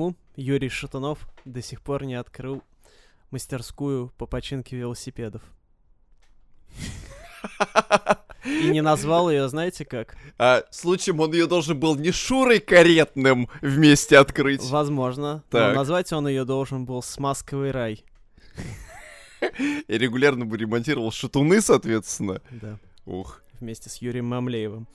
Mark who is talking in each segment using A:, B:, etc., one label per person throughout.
A: почему Юрий Шатунов до сих пор не открыл мастерскую по починке велосипедов. И не назвал ее, знаете как?
B: А случаем он ее должен был не Шурой Каретным вместе открыть.
A: Возможно.
B: Так.
A: Но назвать он ее должен был «Смазковый рай».
B: И регулярно бы ремонтировал шатуны, соответственно.
A: Да.
B: Ух.
A: Вместе с Юрием Мамлеевым.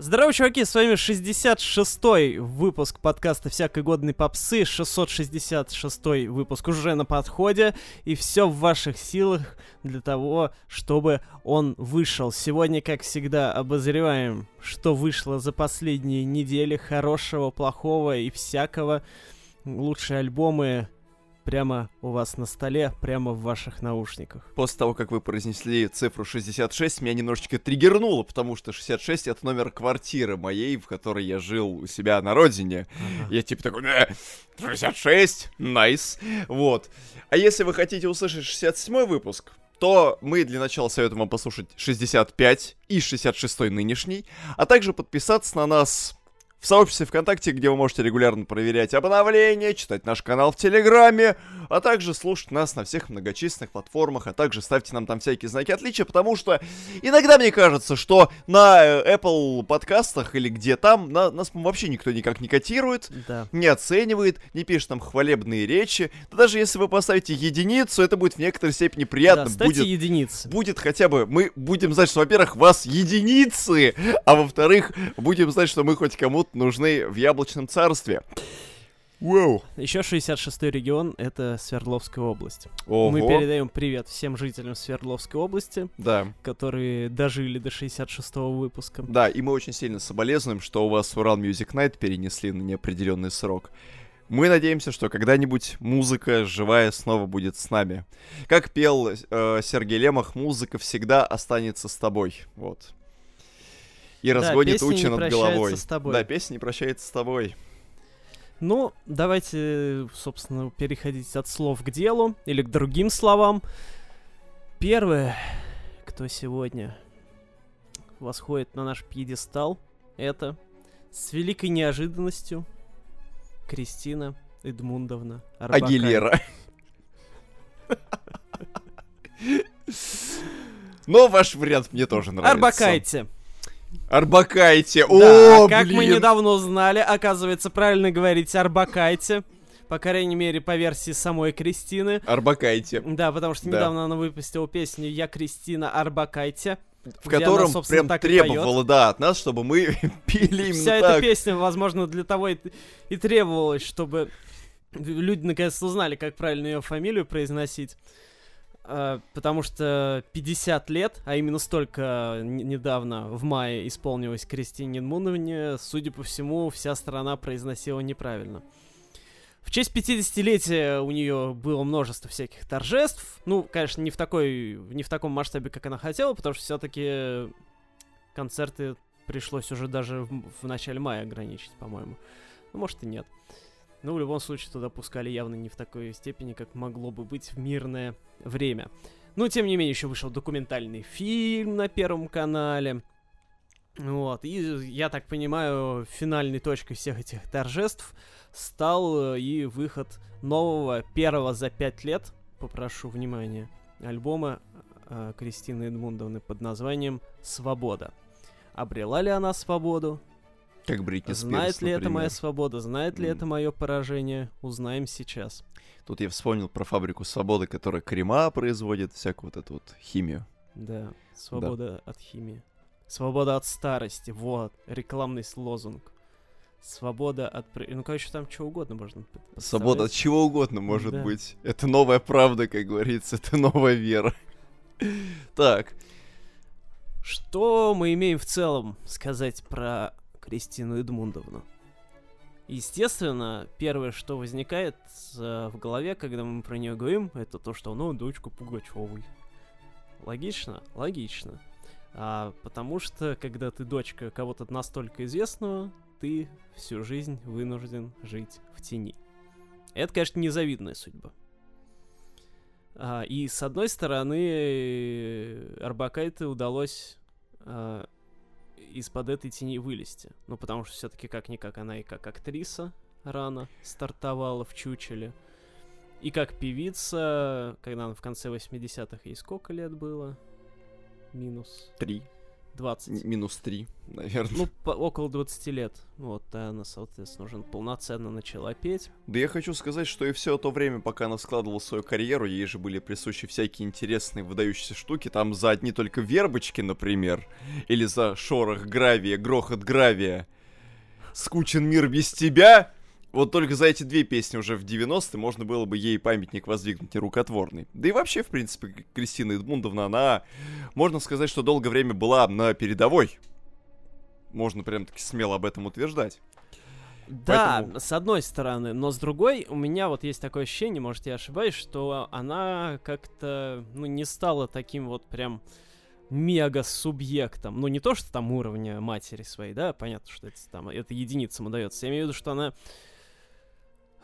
A: Здорово, чуваки, с вами 66-й выпуск подкаста «Всякой годной попсы», 666-й выпуск уже на подходе, и все в ваших силах для того, чтобы он вышел. Сегодня, как всегда, обозреваем, что вышло за последние недели хорошего, плохого и всякого. Лучшие альбомы прямо у вас на столе, прямо в ваших наушниках.
B: После того, как вы произнесли цифру 66, меня немножечко триггернуло, потому что 66 — это номер квартиры моей, в которой я жил у себя на родине.
A: Ага.
B: Я типа такой, «Э, 66, найс. Вот. А если вы хотите услышать 67 выпуск, то мы для начала советуем вам послушать 65 и 66 нынешний, а также подписаться на нас в сообществе ВКонтакте, где вы можете регулярно проверять обновления, читать наш канал в Телеграме, а также слушать нас на всех многочисленных платформах, а также ставьте нам там всякие знаки отличия, потому что иногда мне кажется, что на э, Apple подкастах или где там на- нас вообще никто никак не котирует,
A: Да.
B: не оценивает, не пишет нам хвалебные речи. Да даже если вы поставите единицу, это будет в некоторой степени приятно.
A: да, ставьте
B: будет,
A: единицы.
B: будет хотя бы, мы будем знать, что, во-первых, вас единицы, а во-вторых, будем знать, что мы хоть кому-то нужны в яблочном царстве. Вау.
A: Еще 66-й регион — это Свердловская область.
B: Ого.
A: Мы передаем привет всем жителям Свердловской области,
B: Да,
A: которые дожили до 66-го выпуска.
B: да, и мы очень сильно соболезнуем, что у вас Урал Music Night перенесли на неопределенный срок. Мы надеемся, что когда-нибудь музыка живая снова будет с нами. Как пел э, Сергей Лемах, музыка всегда останется с тобой. Вот. И
A: Да,
B: разгонит
A: не
B: тучи над головой.
A: с тобой.
B: Да, песня не прощается с тобой.
A: Ну, давайте, собственно, переходить от слов к делу или к другим словам. Первое, кто сегодня восходит на наш пьедестал, это с великой неожиданностью Кристина Эдмундовна Арбакайте.
B: Агилера. Но ваш вариант мне тоже нравится.
A: Арбакайте.
B: Арбакайте.
A: Да,
B: О,
A: как мы
B: блин.
A: недавно узнали, оказывается, правильно говорить Арбакайте. По крайней мере, по версии самой Кристины.
B: Арбакайте.
A: Да, потому что
B: Да.
A: недавно она выпустила песню «Я Кристина Арбакайте»,
B: В
A: она,
B: котором
A: собственно,
B: прям требовала, да, от нас, чтобы мы пили именно
A: Вся эта
B: так.
A: песня, возможно, для того и, и требовалась, чтобы люди наконец-то узнали, как правильно ее фамилию произносить. А, Потому что 50 лет, а именно столько н- недавно, в мае, исполнилось Кристине Эдмундовне, судя по всему, вся страна произносила неправильно. В честь 50-летия у нее было множество всяких торжеств. Ну, конечно, не в, такой, не в таком масштабе, как она хотела, потому что все-таки концерты пришлось уже даже в, в начале мая ограничить, по-моему. Ну, может и нет. Ну, в любом случае, туда пускали явно не в такой степени, как могло бы быть в мирное время. Ну, тем не менее, еще вышел документальный фильм на Первом канале. Вот, и я так понимаю, финальной точкой всех этих торжеств стал э, и выход нового, первого за пять лет, попрошу внимания, альбома э, Кристины Эдмундовны под названием «Свобода». Обрела ли она свободу?
B: Как Бритни Спирс,
A: Знает ли это
B: например.
A: моя свобода? Знает ли
B: М.
A: это мое поражение? Узнаем сейчас.
B: Тут я вспомнил про фабрику свободы, которая крема производит, всякую вот эту вот химию.
A: Да, свобода от химии. Свобода от старости. Вот, рекламный лозунг. Свобода от... Ну, короче, там что угодно можно
B: Свобода от чего угодно может
A: Да.
B: быть. Это новая правда, как говорится, это новая вера. Так,
A: Что мы имеем в целом сказать про Кристину Эдмундовну? Естественно, первое, что возникает э, в голове, когда мы про нее говорим, это то, что ну, дочка Пугачевой. Логично? Логично. А, потому что, когда ты дочка кого-то настолько известного, ты всю жизнь вынужден жить в тени. Это, конечно, незавидная судьба. А, и с одной стороны, Арбакайте удалось а, из-под этой тени вылезти. Ну, потому что все-таки как-никак она и как актриса рано стартовала в Чучеле. И как певица, когда она в конце 80-х, ей сколько лет было? Минус
B: Три.
A: 20.
B: М- Минус три, наверное.
A: Ну, по- около 20 лет. Вот, и она, соответственно, уже полноценно начала петь.
B: Да я хочу сказать, что и все то время, пока она складывала свою карьеру, ей же были присущи всякие интересные выдающиеся штуки. Там за одни только вербочки, например, или за шорох гравия, грохот гравия. Скучен мир без тебя. Вот только за эти две песни уже в 90-е можно было бы ей памятник воздвигнуть нерукотворный. Да и вообще, в принципе, Кристина Эдмундовна, она, можно сказать, что долгое время была на передовой. Можно прям таки смело об этом утверждать.
A: Да,
B: Поэтому-
A: с одной стороны, но с другой у меня вот есть такое ощущение, может я ошибаюсь, что она как-то, ну, не стала таким вот прям мега-субъектом. Ну, не то, что там уровня матери своей, да, понятно, что это там, это единицам удается. Я имею в виду, что она...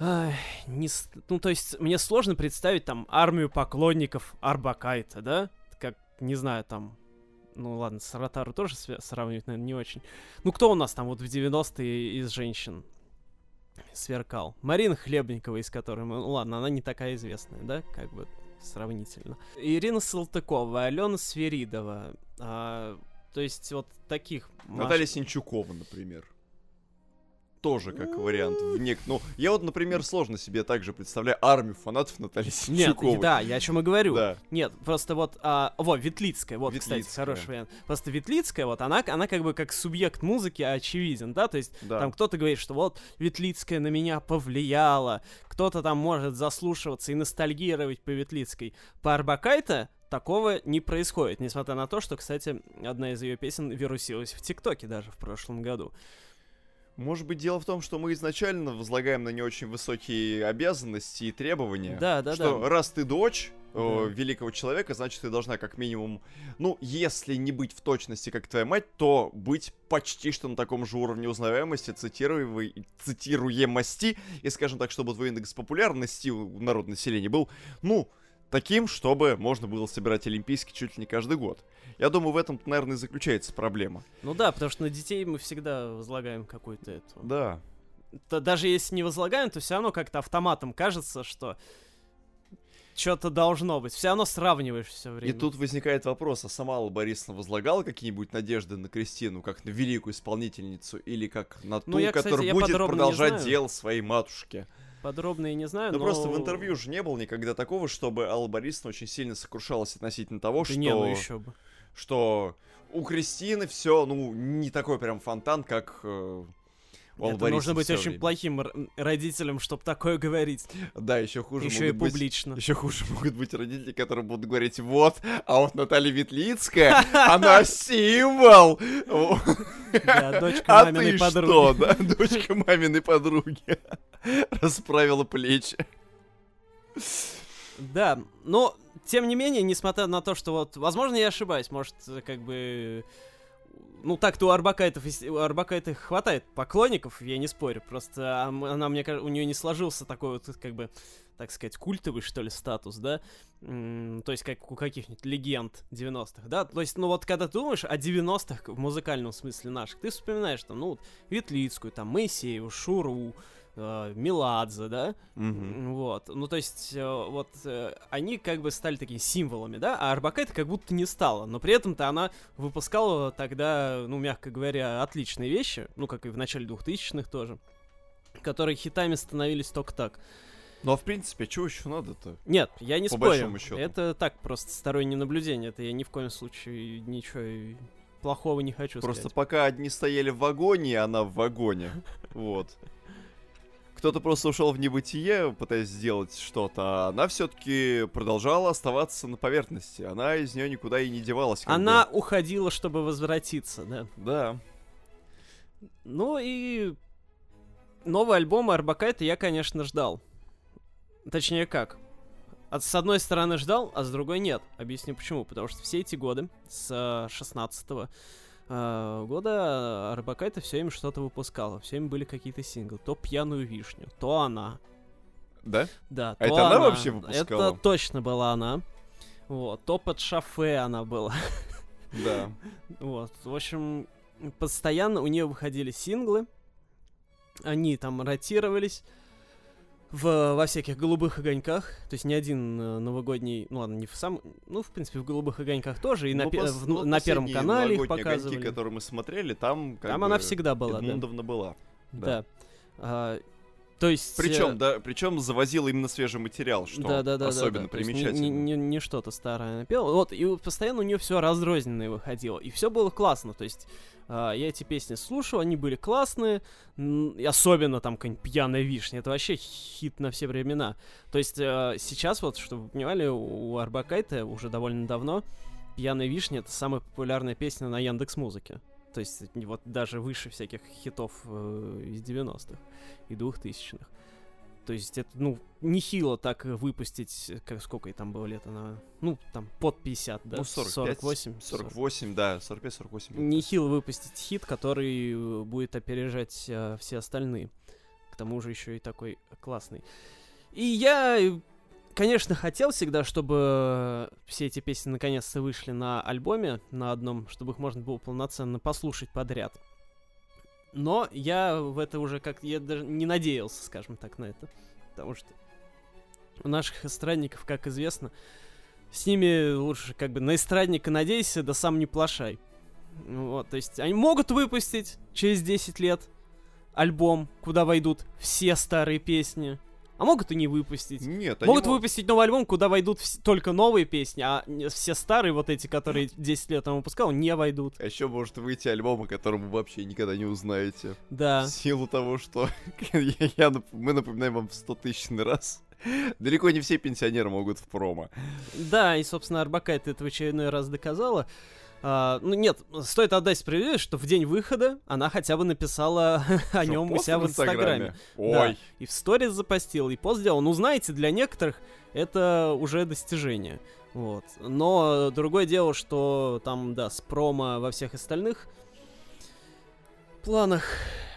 A: не, ну, то есть, мне сложно представить там армию поклонников Арбакайта, да? Как, не знаю, там... Ну ладно, с Ротару тоже сравнивать, наверное, не очень. Ну, кто у нас там вот в 90-е из женщин сверкал? Марина Хлебникова, из которой мы... Ну, ладно, она не такая известная, да, как бы сравнительно. Ирина Салтыкова, Алена Сверидова. а, то есть вот таких... Маш-
B: Наталья Синчукова, например. Тоже как вариант. В нек... Ну, я вот, например, сложно себе также представляю армию фанатов Натальи
A: Нет,
B: Синчуковой.
A: да, я о чем и говорю.
B: Да.
A: Нет, просто вот, а, вот, Ветлицкая, вот, кстати,
B: Ветлицкая.
A: хороший вариант. Просто Ветлицкая, вот, она, она как бы как субъект музыки очевиден, да, то есть
B: Да.
A: Там кто-то говорит, что вот Ветлицкая на меня повлияла, кто-то там может заслушиваться и ностальгировать по Ветлицкой. По Арбакайте такого не происходит, несмотря на то, что, кстати, одна из ее песен вирусилась в ТикТоке даже в прошлом году.
B: Может быть, дело в том, что мы изначально возлагаем на нее очень высокие обязанности и требования.
A: Да, да,
B: что
A: да.
B: раз ты дочь э, великого человека, значит, ты должна как минимум, ну, если не быть в точности, как твоя мать, то быть почти что на таком же уровне узнаваемости, цитируемой- цитируемости, и, скажем так, чтобы твой индекс популярности у народа населения был, ну, таким, чтобы можно было собирать олимпийский чуть ли не каждый год. Я думаю, в этом, наверное, и заключается проблема.
A: Ну да, потому что на детей мы всегда возлагаем какую-то эту...
B: Да.
A: Т- Даже если не возлагаем, то все равно как-то автоматом кажется, что что-то должно быть. Все равно сравниваешь все
B: И
A: время.
B: тут возникает вопрос, а сама Алла Борисовна возлагала какие-нибудь надежды на Кристину, как на великую исполнительницу, или как на ту,
A: Ну, я, кстати,
B: которая будет продолжать дело своей матушке?
A: Подробно и не знаю,
B: Ну
A: но...
B: просто в интервью же не было никогда такого, чтобы Алла Борисовна очень сильно сокрушалась относительно того,
A: Да
B: что,
A: не, ну еще бы.
B: что у Кристины все, ну, не такой прям фонтан, как Аллы
A: Это нужно
B: Борисовны
A: быть очень
B: время.
A: плохим родителем, чтобы такое говорить.
B: Да, еще хуже
A: Еще и
B: могут быть-
A: публично.
B: Еще хуже могут быть родители, которые будут говорить, вот, а вот Наталья Ветлицкая, она символ.
A: Да, дочка
B: А
A: маминой подруги.
B: что, да? Дочка маминой подруги. Расправила плечи.
A: Да, но, тем не менее, несмотря на то, что вот, возможно, я ошибаюсь, может, как бы... Ну, так-то у Арбакайтов, у Арбакайтов хватает поклонников, я не спорю, просто а, м- она, мне кажется, у нее не сложился такой вот, как бы, так сказать, культовый, что ли, статус, да? М, то есть, как у каких-нибудь легенд 90-х, да? То есть, ну вот, когда ты думаешь о 90-х в музыкальном смысле наших, ты вспоминаешь, там, ну, вот, Ветлицкую, там, Моисееву, Шуру, э, Меладзе, да? М, Вот, ну то есть, э, вот э, они как бы стали такими символами, да, а Арбакайте как будто не стала, но при этом-то она выпускала тогда, ну, мягко говоря, отличные вещи, ну, как и в начале 2000-х тоже, которые хитами становились только так.
B: Ну а в принципе, чего еще надо-то?
A: Нет, я не
B: По
A: спорю,
B: счету.
A: это так, просто стороннее наблюдение, это я ни в коем случае ничего плохого не хочу
B: Просто
A: сказать.
B: пока одни стояли в вагоне, она в вагоне. Вот. Кто-то просто ушел в небытие, пытаясь сделать что-то, а она все-таки продолжала оставаться на поверхности. Она из нее никуда и не девалась.
A: Она уходила, чтобы возвратиться, да.
B: бы. Да.
A: Ну и новый альбом Арбакайта я, конечно, ждал. Точнее, как? От, с одной стороны ждал, а с другой нет. Объясню почему. Потому что все эти годы, с 16 года, Арбакайта все им что-то выпускала. Все им были какие-то синглы. То «Пьяную вишню», то «Она».
B: Да?
A: Да,
B: А
A: то
B: это она вообще выпускала?
A: Это точно была она. Вот, то под шафе она была.
B: Да.
A: Вот, в общем, постоянно у нее выходили синглы. Они там ротировались в, во всяких голубых огоньках. То есть ни один э, новогодний, ну ладно, не в сам, ну в принципе в голубых огоньках тоже и на,
B: Ну,
A: пе-
B: пос-
A: в-
B: ну,
A: на первом
B: последние
A: канале их показывали.
B: огоньки, которые мы смотрели, там как
A: Там
B: бы
A: она всегда была, да.
B: Эдмундовна была.
A: Да. А, то есть. э,
B: Причем, да, причем завозила именно свежий материал, что
A: да, да, да,
B: особенно
A: да, да.
B: Примечательно.
A: Не, не- не что-то старое она пела. Вот, и постоянно у нее все разрозненное выходило. И все было классно. То есть я эти песни слушал, они были классные. и особенно там какая-нибудь пьяная вишня. Это вообще хит на все времена. То есть а, сейчас, вот, чтобы вы понимали, у Арбакайта уже довольно давно Пьяная вишня это самая популярная песня на Яндекс Музыке. То есть вот даже выше всяких хитов э, из 90-х и 2000-х. То есть это, ну, нехило так выпустить, э, как сколько ей там было лет, она, ну, там, под 50, да?
B: Ну, 45,
A: 48.
B: 48, да, 45-48.
A: Нехило выпустить хит, который э, будет опережать э, все остальные. К тому же еще и такой классный. И я, э, конечно, хотел всегда, чтобы все эти песни наконец-то вышли на альбоме, на одном, чтобы их можно было полноценно послушать подряд. Но я в это уже как... Я даже не надеялся, скажем так, на это. Потому что у наших эстрадников, как известно, с ними лучше как бы на эстрадника надейся, да сам не плашай. Вот, то есть они могут выпустить через 10 лет альбом, куда войдут все старые песни, а могут и не выпустить.
B: Нет, они
A: Могут
B: мо-
A: выпустить новый альбом, куда войдут вс- только новые песни, а все старые, вот эти, которые 10 лет он выпускал, не войдут.
B: А еще может выйти альбом, о котором вы вообще никогда не узнаете.
A: Да.
B: В силу того, что я, я мы напоминаем вам в 100 тысячный раз. Далеко не все пенсионеры могут в промо.
A: Да, и, собственно, Арбакайте это в очередной раз доказала. А, ну, нет, стоит отдать справедливость, что в день выхода она хотя бы написала о нем у себя в Инстаграме. Да.
B: Ой,
A: И в сторис запостил, и пост сделал. Ну, знаете, для некоторых это уже достижение. Вот. Но другое дело, что там, да, с промо во всех остальных планах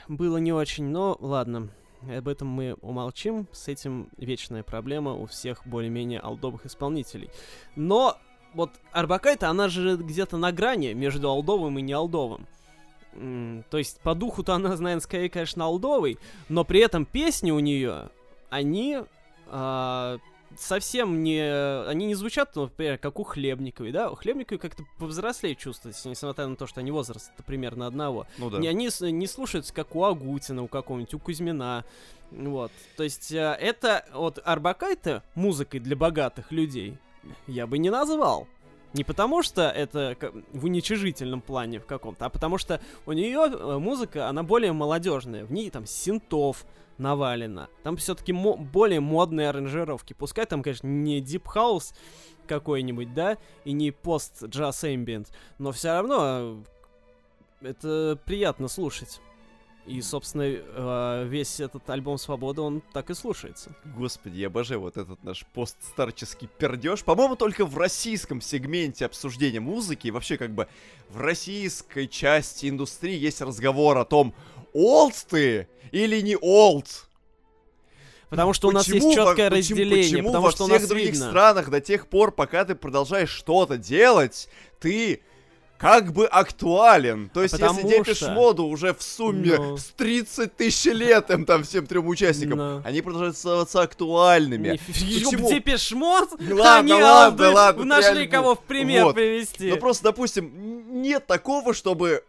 A: было не очень, но ладно. Об этом мы умолчим. С этим вечная проблема у всех более-менее алдовых исполнителей. Но вот Арбакайта, она же где-то на грани между алдовым и не алдовым. То есть по духу-то она, наверное, скорее, конечно, алдовый, но при этом песни у нее, они а, совсем не... Они не звучат, например, как у Хлебниковой, да? У Хлебниковой как-то повзрослее чувствуется, несмотря на то, что они возраст примерно одного.
B: ну да.
A: Они не слушаются, как у Агутина, у какого-нибудь, у Кузьмина. Вот. То есть э, это вот Арбакайте музыкой для богатых людей я бы не назвал. Не потому что это в уничижительном плане в каком-то, а потому что у нее музыка, она более молодежная. В ней там синтов навалено. Там все-таки более модные аранжировки. Пускай там, конечно, не Deep House какой-нибудь, да, и не пост джаз ambient, но все равно э, это приятно слушать. И, собственно, э, весь этот альбом Свобода, он так и слушается.
B: Господи, я обожаю вот этот наш постстарческий пердеж. По-моему, только в российском сегменте обсуждения музыки, и вообще как бы в российской части индустрии есть разговор о том, олд ты или не олд.
A: Потому что у нас есть
B: Почему
A: четкое
B: почему-
A: разделение,
B: почему
A: потому
B: во
A: что у
B: всех
A: нас
B: других
A: видно.
B: странах до тех пор, пока ты продолжаешь что-то делать, ты как бы актуален. То есть,
A: потому
B: если Депеш
A: что-
B: Моду уже в сумме
A: Ну.
B: с 30 тысяч лет им там всем трем участникам,
A: Ну.
B: они продолжают оставаться актуальными.
A: Не-
B: Почему?
A: Depeche Mode?
B: Ну ладно,
A: Они
B: ладно, ладно,
A: Нашли кого в пример привести.
B: Ну просто, допустим, нет такого, чтобы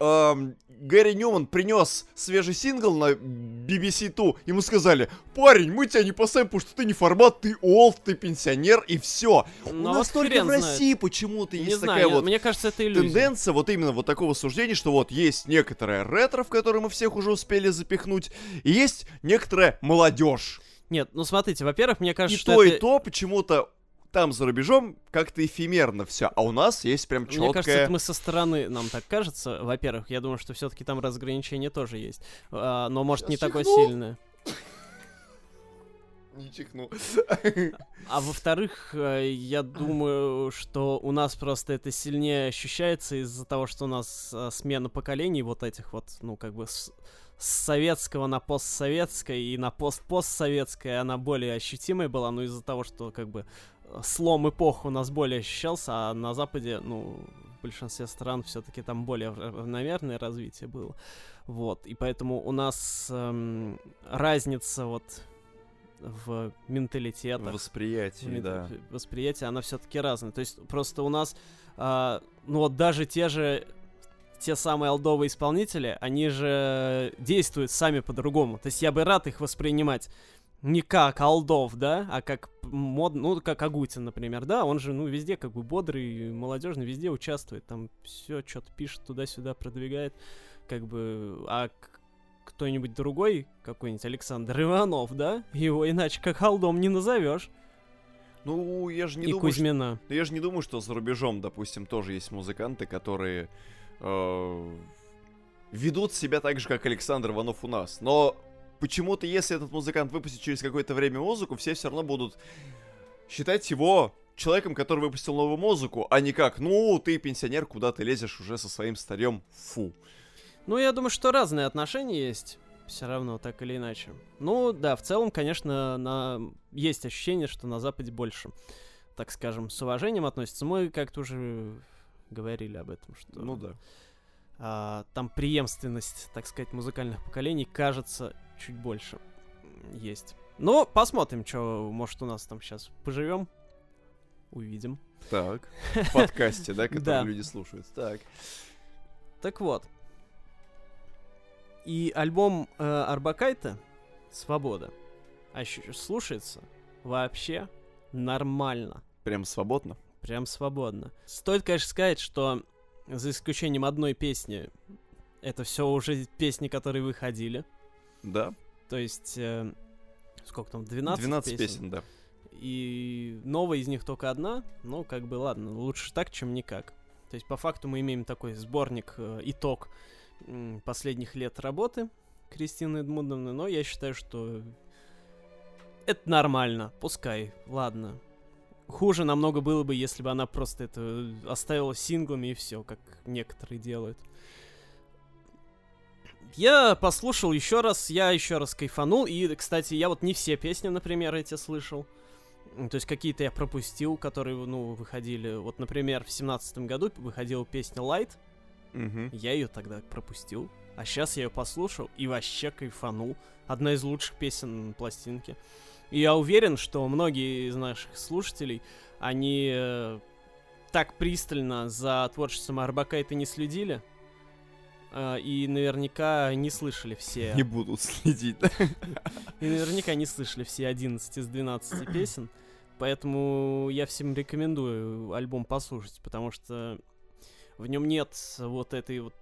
B: Гэри Ньюман принес свежий сингл на BBC Two, ему сказали, парень, мы тебя не поставим, потому что ты не формат, ты old, ты пенсионер, и все.
A: Ну,
B: У
A: а
B: нас только в. России почему-то
A: Не
B: есть
A: знаю,
B: такая вот
A: мне кажется, это иллюзия.
B: тенденция вот именно вот такого суждения, что вот есть некоторая ретро, в которой мы всех уже успели запихнуть, и есть некоторая молодежь.
A: Нет, ну смотрите, во-первых, мне
B: И
A: кажется, что
B: то,
A: это...
B: и то почему-то там за рубежом как-то эфемерно все, а у нас есть прям четкое...
A: Мне кажется, это мы со стороны, нам так кажется. Во-первых, я думаю, что все-таки там разграничение тоже есть. А, но, может,
B: Щас
A: не такое
B: чихну.
A: сильное.
B: Не чихну.
A: А во-вторых, э, я думаю, что у нас просто это сильнее ощущается из-за того, что у нас э, смена поколений вот этих вот, ну, как бы с, с советского на постсоветское и на постпостсоветское она более ощутимой была, но из-за того, что как бы слом эпох у нас более ощущался, а на Западе, ну, в большинстве стран все-таки там более равномерное развитие было. Вот, и поэтому у нас эм, разница вот в менталитетах.
B: Восприятие,
A: мент-
B: да.
A: Восприятие, она все-таки разная. То есть просто у нас, а, ну вот даже те же те самые алдовые исполнители, они же действуют сами по-другому. То есть я бы рад их воспринимать не как алдов, да, а как мод, ну, как Агутин, например, да, он же, ну, везде как бы бодрый, молодежный, везде участвует, там все что-то пишет туда-сюда, продвигает, как бы, а кто-нибудь другой, какой-нибудь Александр Иванов, да, его иначе как алдом не назовешь,
B: Ну, я же не
A: и
B: думаю, что-
A: Кузьмина.
B: Ну, я же не думаю, что за рубежом, допустим, тоже есть музыканты, которые э, ведут себя так же, как Александр Иванов у нас. Но почему-то, если этот музыкант выпустит через какое-то время музыку, все все равно будут считать его человеком, который выпустил новую музыку, а не как, ну, ты пенсионер, куда ты лезешь уже со своим старьем, фу.
A: Ну, я думаю, что разные отношения есть. Все равно, так или иначе. Ну, да, в целом, конечно, на... есть ощущение, что на Западе больше, так скажем, с уважением относятся. Мы как-то уже говорили об этом, что
B: Ну да.
A: А, там преемственность, так сказать, музыкальных поколений, кажется, чуть больше есть. Но посмотрим, что, может, у нас там сейчас поживем, увидим.
B: Так, в подкасте, да, который люди слушают. Так.
A: Так вот. И альбом э, Арбакайта «Свобода» ощу- слушается вообще нормально.
B: Прям свободно.
A: Прям свободно. Стоит, конечно, сказать, что за исключением одной песни, это все уже песни, которые выходили.
B: Да.
A: То есть, э, сколько там, 12,
B: 12 песен, да.
A: И новая из них только одна. Ну, как бы, ладно, лучше так, чем никак. То есть, по факту мы имеем такой сборник, э, итог м, последних лет работы Кристины Эдмундовны, но я считаю, что это нормально, пускай, ладно. Хуже намного было бы, если бы она просто это оставила синглами и все, как некоторые делают. Я послушал еще раз, я еще раз кайфанул, и, кстати, я вот не все песни, например, эти слышал. То есть какие-то я пропустил, которые, ну, выходили. Вот, например, в семнадцатом году выходила песня Light,
B: Мгм.
A: я ее тогда пропустил. А сейчас я ее послушал и вообще кайфанул. Одна из лучших песен пластинки. И я уверен, что многие из наших слушателей, они э, так пристально за творчеством Арбакайта не следили. э, и наверняка не слышали все.
B: Не будут следить?
A: И наверняка не слышали все 11 из 12 песен. Поэтому я всем рекомендую альбом послушать, потому что в нем нет вот этой вот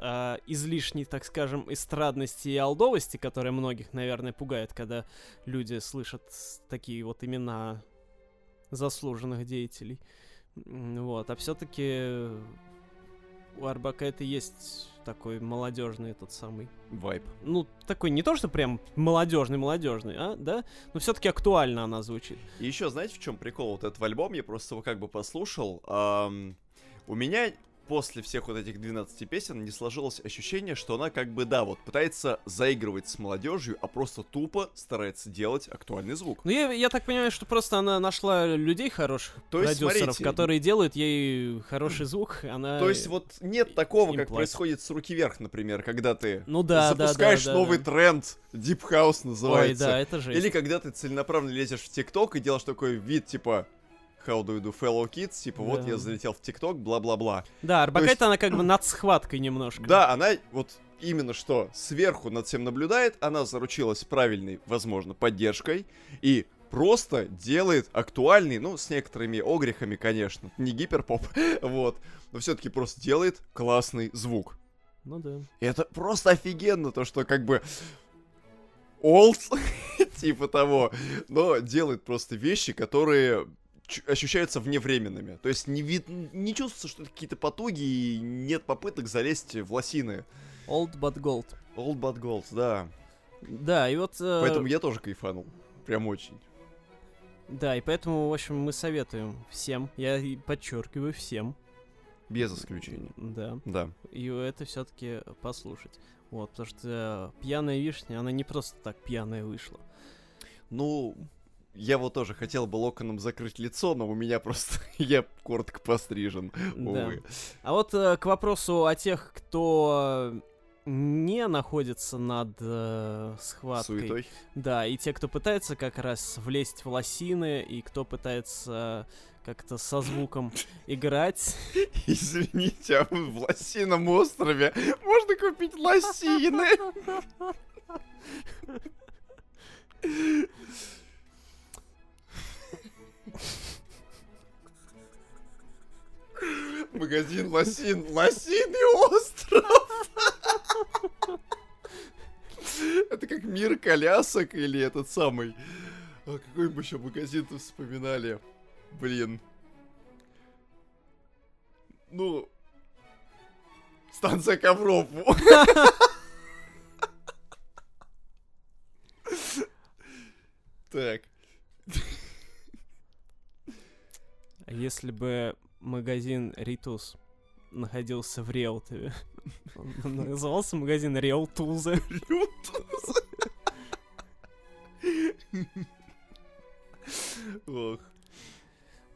A: а, излишней, так скажем, эстрадности и алдовости, которая многих, наверное, пугает, когда люди слышат такие вот имена заслуженных деятелей. Вот, а все-таки у Арбакайта есть такой молодежный тот самый
B: Вайп.
A: ну, такой не то, что прям молодежный, молодежный, а, да? Но все-таки актуально она звучит.
B: И еще, знаете, в чем прикол вот этого альбома? Я просто его как бы послушал. Ам, у меня после всех вот этих 12 песен не сложилось ощущение, что она как бы, да, вот пытается заигрывать с молодежью, а просто тупо старается делать актуальный звук.
A: Ну, я, я так понимаю, что просто она нашла людей хороших,
B: То есть,
A: продюсеров,
B: смотрите,
A: которые делают ей хороший звук, она...
B: То есть вот нет такого, как
A: платят.
B: происходит с руки вверх, например, когда ты
A: Ну да, да, да,
B: запускаешь
A: да,
B: новый
A: да.
B: тренд, Deep House
A: Ой,
B: называется.
A: да, это жесть.
B: Или когда ты целенаправленно лезешь в ТикТок и делаешь такой вид, типа, How do you do, fellow kids? Типа, вот
A: Да.
B: я залетел в ТикТок, бла-бла-бла.
A: Да, Арбакайт,
B: есть-
A: она как бы над схваткой немножко.
B: Да, она вот именно что сверху над всем наблюдает, она заручилась правильной, возможно, поддержкой и просто делает актуальный, ну, с некоторыми огрехами, конечно, не гиперпоп, вот, но все-таки просто делает классный звук.
A: Ну да.
B: И это просто офигенно, то, что как бы олд, типа того, но делает просто вещи, которые ощущаются вневременными. То есть не, вид... не чувствуется, что это какие-то потуги и нет попыток залезть в лосины.
A: Old but gold.
B: Old but gold, да.
A: Да, и вот... э,
B: Поэтому я тоже кайфанул. Прям очень.
A: Да, и поэтому, в общем, мы советуем всем, я подчеркиваю всем,
B: Без исключения.
A: да,
B: Да.
A: и это все-таки послушать. Вот, потому что пьяная вишня, она не просто так пьяная вышла.
B: Ну, я вот тоже хотел бы локоном закрыть лицо, но у меня просто я коротко пострижен.
A: Да.
B: Увы.
A: А вот э, к вопросу о тех, кто не находится над э, схваткой.
B: Суетой.
A: Да, и те, кто пытается как раз влезть в лосины, и кто пытается как-то со звуком играть.
B: Извините, а в Лосином острове можно купить лосины? Магазин Лосин. Лосиный остров! Это как мир колясок или этот самый... А какой мы еще магазин-то вспоминали? Блин. Ну... Станция ковров. Так.
A: А Если бы магазин Ритус находился в Реутове, он назывался магазин Реутузы.
B: Ох.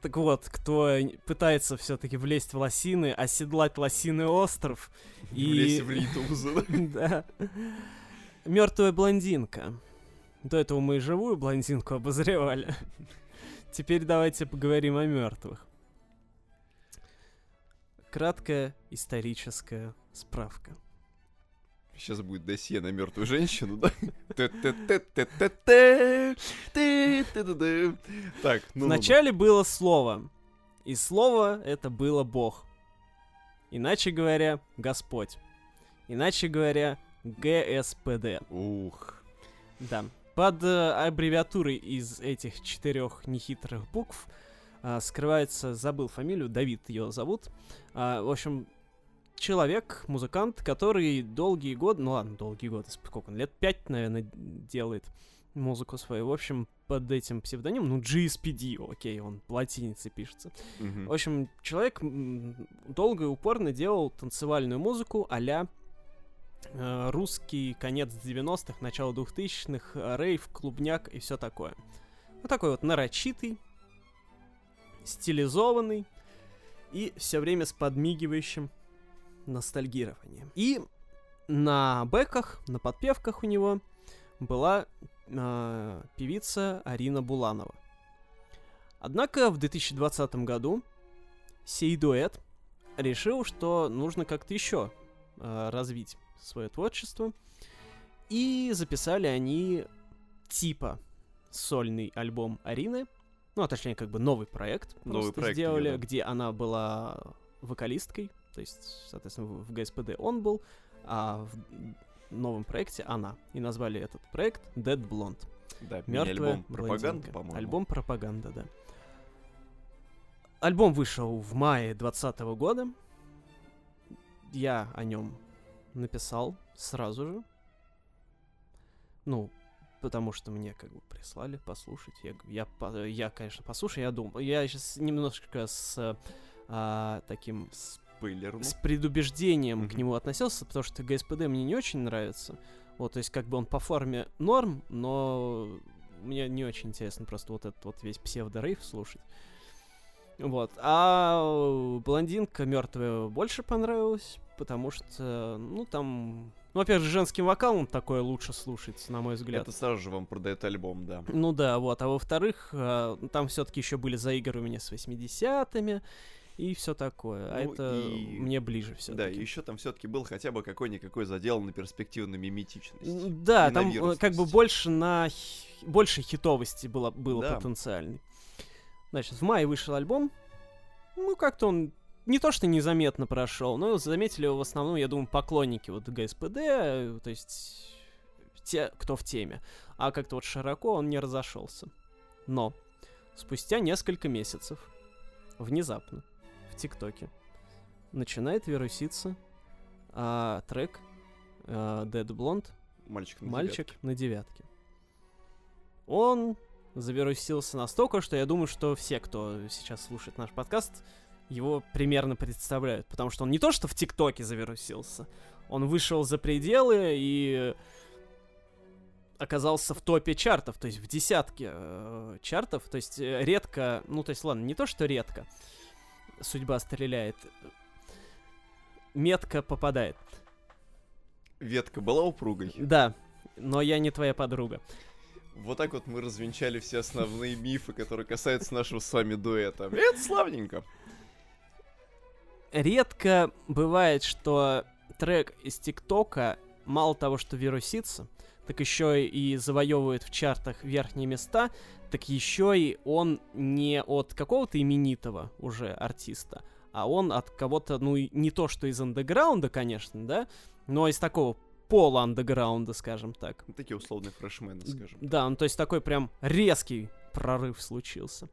A: Так вот, кто пытается все-таки влезть в лосины, оседлать лосиный остров
B: Влезть
A: и...
B: в Ритузы.
A: Да. Мертвая блондинка. До этого мы и живую блондинку обозревали. Теперь давайте поговорим о мертвых. Краткая историческая справка.
B: Сейчас будет досье на мертвую женщину, да? Тэ-тэ-тэ-тэ-тэ, тэ-тэ-тэ-тэ. Так, ну
A: Вначале было слово. И слово это было Бог. Иначе говоря, Господь. Иначе говоря, ГСПД.
B: Ух.
A: Да. Под э, аббревиатурой из этих четырех нехитрых букв а, скрывается, забыл фамилию, Давид ее зовут. А, в общем, человек, музыкант, который долгие годы, ну ладно, долгие годы, сколько он, лет пять, наверное, делает музыку свою. В общем, под этим псевдонимом, ну, GSPD, окей, он латиницей пишется.
B: Мгм.
A: В общем, человек долго и упорно делал танцевальную музыку а-ля э, русский конец 90-х, начало 2000-х, э, рейв, клубняк и все такое. Вот такой вот нарочитый, стилизованный и все время с подмигивающим ностальгированием. И на бэках, на подпевках у него была э, певица Арина Буланова. Однако в 2020 году сей дуэт решил, что нужно как-то еще э, развить свое творчество. И записали они типа сольный альбом Арины. Ну, а точнее, как бы новый проект.
B: Новый
A: просто
B: проект
A: сделали,
B: да.
A: где она была вокалисткой. То есть, соответственно, в ГСПД он был, а в новом проекте она. И назвали этот проект Dead Blonde.
B: Да,
A: Мертвая
B: мини-альбом пропаганда, по-моему.
A: Альбом пропаганда, да. Альбом вышел в мае 2020 года. Я о нем написал сразу же. Ну, потому что мне как бы прислали послушать. Я, я, я конечно, послушаю, я думаю. Я сейчас немножко с а, таким
B: Спойлерну.
A: с предубеждением к
B: Мгм.
A: нему относился, потому что ГСПД мне не очень нравится. Вот, то есть, как бы он по форме норм, но мне не очень интересно просто вот этот вот весь псевдо-рейв слушать. Вот. А блондинка мертвая больше понравилась, потому что, ну, там. Ну, во-первых, с женским вокалом такое лучше слушается, на мой взгляд.
B: Это сразу же вам продает альбом, да.
A: Ну да, вот. А во-вторых, э, там все-таки еще были заигрывания с 80-ми и все такое. а
B: Ну
A: это
B: и-
A: мне ближе все.
B: Да, и еще там все-таки был хотя бы какой-никакой задел на перспективную миметичность.
A: Да, там э, как бы больше на больше хитовости было, было
B: Да.
A: потенциальной. Значит, в мае вышел альбом. Ну, как-то он не то что незаметно прошел, но заметили его в основном, я думаю, поклонники вот ГСПД, э, то есть те, кто в теме. А как-то вот широко он не разошелся. Но спустя несколько месяцев, внезапно, в ТикТоке, начинает вируситься а, трек а, Dead Blonde
B: Мальчик на
A: Мальчик
B: девятке.
A: на девятке. Он завирусился настолько, что я думаю, что все, кто сейчас слушает наш подкаст, его примерно представляют. Потому что он не то, что в ТикТоке завирусился, он вышел за пределы и оказался в топе чартов, то есть в десятке э, чартов, то есть э, редко, ну то есть ладно, не то что редко, судьба стреляет, метко попадает.
B: Ветка была упругой.
A: Да, но я не твоя подруга.
B: Вот так вот мы развенчали все основные мифы, которые касаются нашего с вами дуэта. Это славненько.
A: Редко бывает, что трек из ТикТока мало того, что вирусится, так еще и завоевывает в чартах верхние места, так еще и он не от какого-то именитого уже артиста, а он от кого-то, ну, не то, что из андеграунда, конечно, да, но из такого пола андеграунда, скажем так.
B: Такие условные фрешмены, скажем.
A: Да, ну то есть такой прям резкий прорыв случился.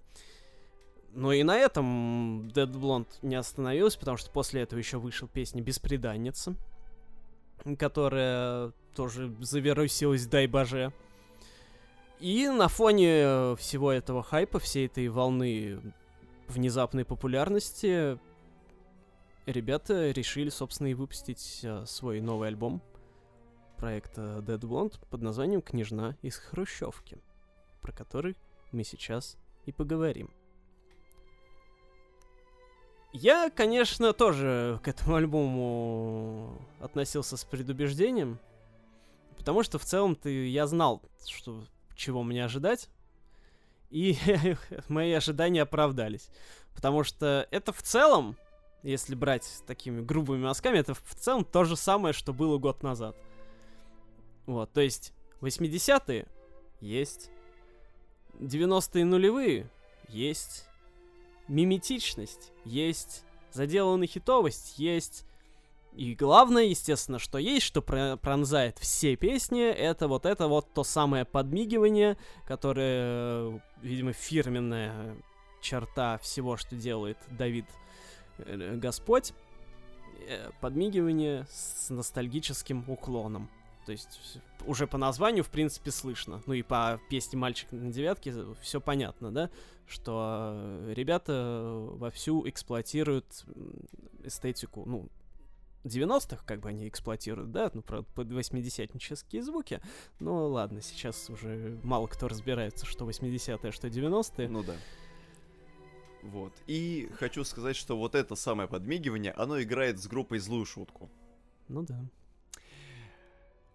A: Ну и на этом Dead Blonde не остановился, потому что после этого еще вышел песня «Беспреданница», которая тоже завирусилась, дай боже. И на фоне всего этого хайпа, всей этой волны внезапной популярности, ребята решили, собственно, и выпустить а, свой новый альбом проекта Dead Blonde под названием «Княжна из Хрущевки», про который мы сейчас и поговорим. Я, конечно, тоже к этому альбому относился с предубеждением, потому что в целом-то я знал, что чего мне ожидать, и мои ожидания оправдались. Потому что это в целом, если брать такими грубыми мазками, это в целом то же самое, что было год назад. Вот, то есть 80-е есть, 90-е нулевые есть, миметичность есть, заделанная хитовость есть, и главное, естественно, что есть, что пронзает все песни, это вот это вот то самое подмигивание, которое, видимо, фирменная черта всего, что делает Давид э, Господь. Э, подмигивание с ностальгическим уклоном. То есть уже по названию, в принципе, слышно. Ну и по песне «Мальчик на девятке» все понятно, да? Что э, ребята вовсю эксплуатируют эстетику, ну, 90-х, как бы они эксплуатируют, да, ну, правда, под 80-нические звуки. Ну, ладно, сейчас уже мало кто разбирается, что 80-е, а что 90-е.
B: Ну да. Вот. И хочу сказать, что вот это самое подмигивание, оно играет с группой злую шутку.
A: Ну да.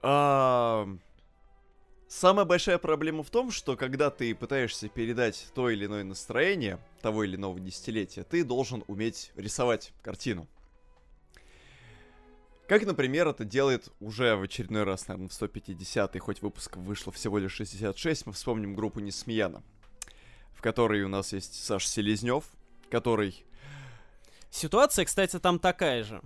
B: А... Самая большая проблема в том, что когда ты пытаешься передать то или иное настроение того или иного десятилетия, ты должен уметь рисовать картину. Как, например, это делает уже в очередной раз, наверное, в 150-й, хоть выпуск вышло всего лишь 66, мы вспомним группу Несмеяна, в которой у нас есть Саш Селезнев, который...
A: Ситуация, кстати, там такая же,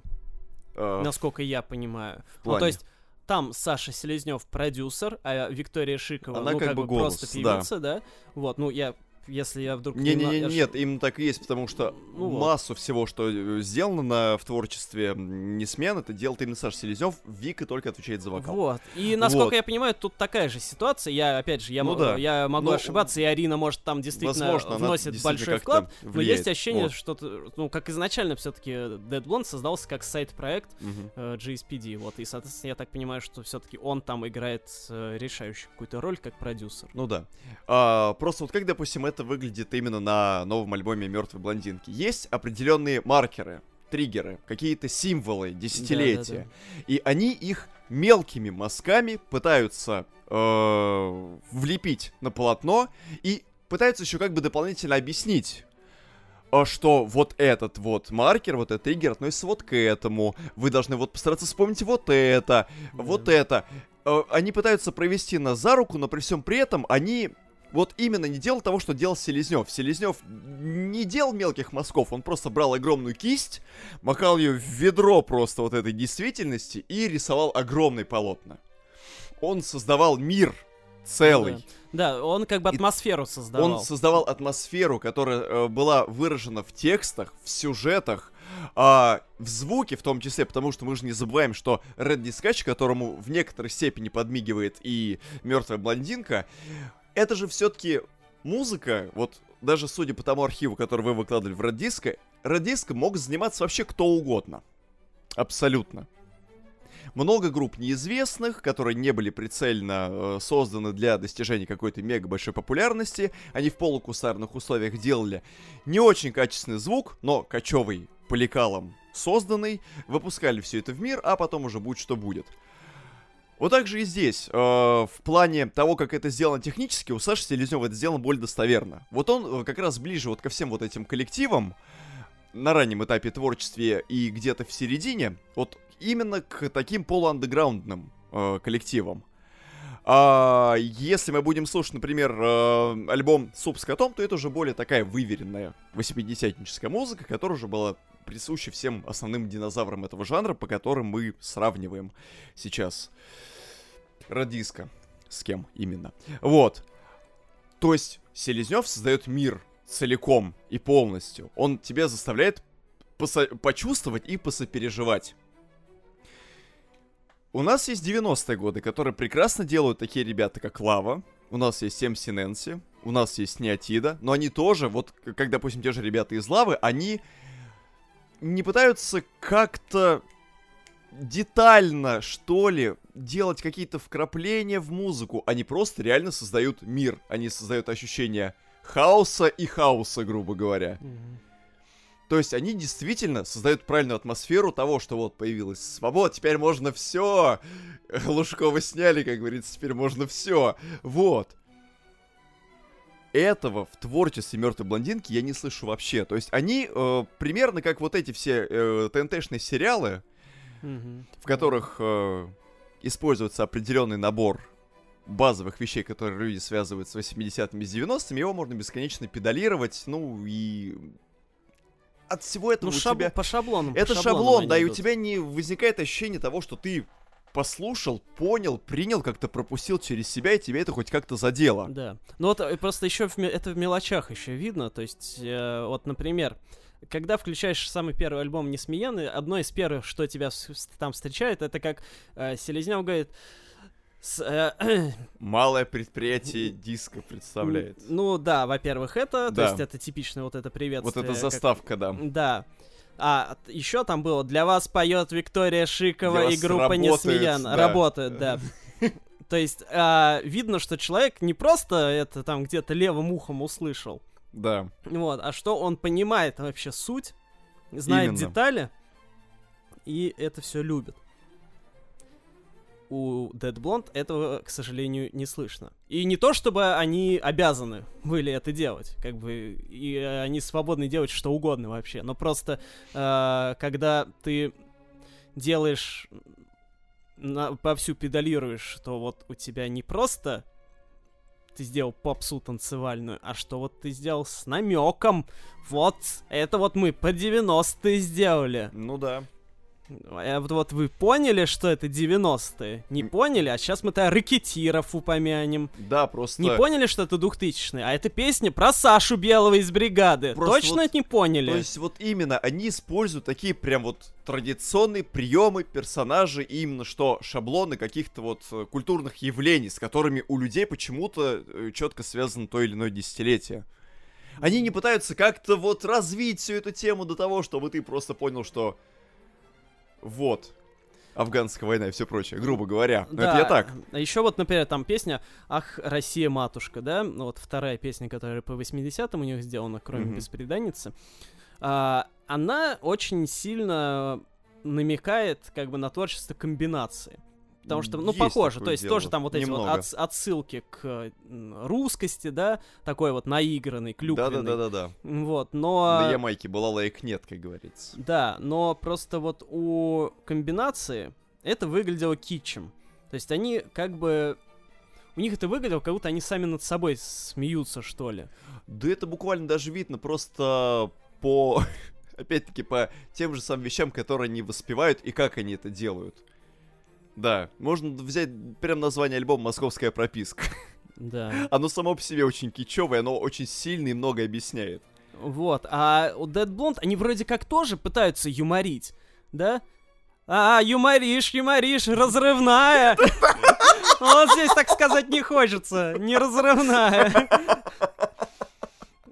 A: э, насколько я понимаю. Ну, то есть там Саша Селезнев продюсер, а Виктория Шикова,
B: Она
A: ну,
B: как,
A: как
B: бы
A: голос, просто певица,
B: да.
A: да. Вот, ну, я если я вдруг...
B: Не, не, не, нет, именно так и есть, потому что ну, массу вот. всего, что э, сделано на, в творчестве Несмен, это делает именно Саша Селезнев, Вика только отвечает за вокал.
A: Вот, и насколько вот. я понимаю, тут такая же ситуация, я, опять же, я, ну, да. я могу но, ошибаться, и Арина, может, там действительно
B: возможно,
A: вносит
B: действительно
A: большой вклад, но есть ощущение, вот. что, ну, как изначально все-таки Dead Blonde создался как сайт-проект
B: угу.
A: э, GSPD, вот, и, соответственно, я так понимаю, что все-таки он там играет э, решающую какую-то роль как продюсер.
B: Ну да. А, просто вот как, допустим, это выглядит именно именно на новом альбоме Мертвой блондинки. Есть определенные маркеры, триггеры, какие-то символы десятилетия. Да, да, да. И они их мелкими мазками пытаются э, влепить на полотно и пытаются еще как бы дополнительно объяснить а что вот этот вот маркер, вот этот триггер относится вот к этому. Вы должны вот постараться вспомнить вот это, да. вот это. Э, они пытаются провести нас за руку, но при всем при этом они вот именно не делал того, что делал Селезнев. Селезнев не делал мелких мазков, он просто брал огромную кисть, макал ее в ведро просто вот этой действительности и рисовал огромные полотна. Он создавал мир целый.
A: Да. да, он как бы атмосферу и создавал.
B: Он создавал атмосферу, которая э, была выражена в текстах, в сюжетах, а, в звуке в том числе, потому что мы же не забываем, что Red Dispatch, которому в некоторой степени подмигивает и мертвая блондинка, это же все-таки музыка, вот даже судя по тому архиву, который вы выкладывали в Радиско, Радиско мог заниматься вообще кто угодно. Абсолютно. много групп неизвестных, которые не были прицельно э, созданы для достижения какой-то мега большой популярности. Они в полукусарных условиях делали не очень качественный звук, но кочевый по лекалам созданный, выпускали все это в мир, а потом уже будет что будет. Вот так же и здесь. Э, в плане того, как это сделано технически, у Саши Селезнева это сделано более достоверно. Вот он э, как раз ближе вот ко всем вот этим коллективам на раннем этапе творчества и где-то в середине, вот именно к таким полуандеграундным э, коллективам. А если мы будем слушать, например, э, альбом «Суп с котом», то это уже более такая выверенная 80-ническая музыка, которая уже была присуща всем основным динозаврам этого жанра, по которым мы сравниваем сейчас радиска. С кем именно. Вот. То есть Селезнев создает мир целиком и полностью. Он тебя заставляет почувствовать и посопереживать. У нас есть 90-е годы, которые прекрасно делают такие ребята, как Лава. У нас есть MC Нэнси, у нас есть Неотида, но они тоже, вот как, допустим, те же ребята из Лавы, они не пытаются как-то детально, что ли, делать какие-то вкрапления в музыку. Они просто реально создают мир. Они создают ощущение хаоса и хаоса, грубо говоря. Mm-hmm. То есть они действительно создают правильную атмосферу того, что вот появилась свобода, теперь можно все. Лужкова сняли, как говорится, теперь можно все. Вот. Этого в творчестве мертвой блондинки я не слышу вообще. То есть они э, примерно как вот эти все э, ТНТшные сериалы, mm-hmm. в которых э, используется определенный набор базовых вещей, которые люди связывают с 80-ми и с 90-ми, его можно бесконечно педалировать, ну и от всего этого ну, у шаб... тебя...
A: по шаблону.
B: Это
A: по
B: шаблон, да, идут. и у тебя не возникает ощущение того, что ты послушал, понял, принял, как-то пропустил через себя, и тебе это хоть как-то задело.
A: Да. Ну вот э, просто еще в, это в мелочах еще видно. То есть, э, вот, например, когда включаешь самый первый альбом Несмеяны, одно из первых, что тебя там встречает, это как э, Селезнев говорит, с,
B: э, Малое предприятие диска представляет.
A: Ну да, во-первых, это, да. то есть это типичное вот это приветствие.
B: Вот эта заставка, как... да.
A: Да. А еще там было «Для вас поет Виктория Шикова и группа Несмеян». Да. Работает, да. То есть а, видно, что человек не просто это там где-то левым ухом услышал.
B: Да.
A: Вот, а что он понимает вообще суть, знает Именно. детали и это все любит у Dead Blonde этого, к сожалению, не слышно. И не то, чтобы они обязаны были это делать, как бы, и они свободны делать что угодно вообще, но просто, э, когда ты делаешь, на, повсю педалируешь, что вот у тебя не просто ты сделал попсу танцевальную, а что вот ты сделал с намеком. Вот, это вот мы по 90-е сделали.
B: Ну да.
A: А вот, вот вы поняли, что это 90-е? Не поняли? А сейчас мы-то ракетиров упомянем.
B: Да, просто...
A: Не поняли, что это 2000-е? А это песня про Сашу Белого из бригады. Просто Точно вот, не поняли?
B: То есть вот именно они используют такие прям вот традиционные приемы, персонажи, именно что шаблоны каких-то вот э, культурных явлений, с которыми у людей почему-то э, четко связано то или иное десятилетие. Они не пытаются как-то вот развить всю эту тему до того, чтобы ты просто понял, что вот. Афганская война и все прочее, грубо говоря. Но да. это я так.
A: А еще вот, например, там песня «Ах, Россия, матушка», да? Ну, вот вторая песня, которая по 80-м у них сделана, кроме mm-hmm. «Беспреданницы». А, она очень сильно намекает как бы на творчество комбинации. Потому что, ну, Есть похоже, то есть дело. тоже там вот эти вот отсылки к русскости, да, такой вот наигранный, клюквенный.
B: Да-да-да-да.
A: Вот, но...
B: На Ямайке была лайк нет, как говорится.
A: Да, но просто вот у комбинации это выглядело китчем. То есть они как бы... У них это выглядело, как будто они сами над собой смеются, что ли.
B: Да это буквально даже видно просто по... Опять-таки, по тем же самым вещам, которые они воспевают и как они это делают. Да, можно взять прям название альбома «Московская прописка».
A: Да.
B: Оно само по себе очень кичевое, оно очень сильно и много объясняет.
A: Вот, а у Dead Blonde они вроде как тоже пытаются юморить, да? А, юморишь, юморишь, разрывная. Вот здесь так сказать не хочется, не разрывная.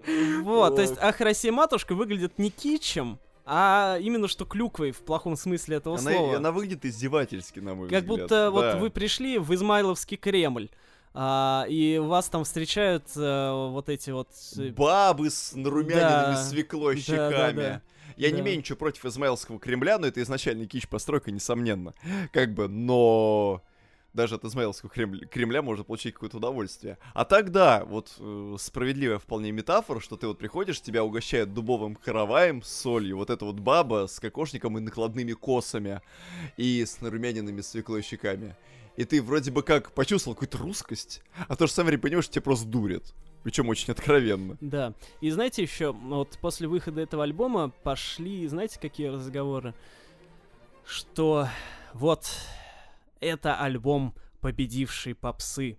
A: Вот, то есть Ах, Россия матушка выглядит не кичем, а именно что клюквой в плохом смысле этого
B: Она,
A: слова.
B: она выглядит издевательски, на мой
A: Как
B: взгляд.
A: будто вот
B: Да.
A: вы пришли в Измайловский Кремль, а, и вас там встречают э, вот эти вот... э,
B: Бабы с нарумяненными
A: Да.
B: свеклой
A: Да,
B: щеками.
A: да, да.
B: Я не
A: Да.
B: имею ничего против Измаилского Кремля, но это изначально кич-постройка, несомненно. Как бы, но даже от Измаилского Кремля, Кремля можно получить какое-то удовольствие. А тогда, вот э, справедливая вполне метафора, что ты вот приходишь, тебя угощают дубовым караваем с солью, вот эта вот баба с кокошником и накладными косами, и с нарумяненными свеклой щеками. И ты вроде бы как почувствовал какую-то русскость, а то же самое понимаешь, что тебя просто дурят. Причем очень откровенно.
A: Да. И знаете еще, вот после выхода этого альбома пошли, знаете, какие разговоры? Что вот это альбом победившей попсы.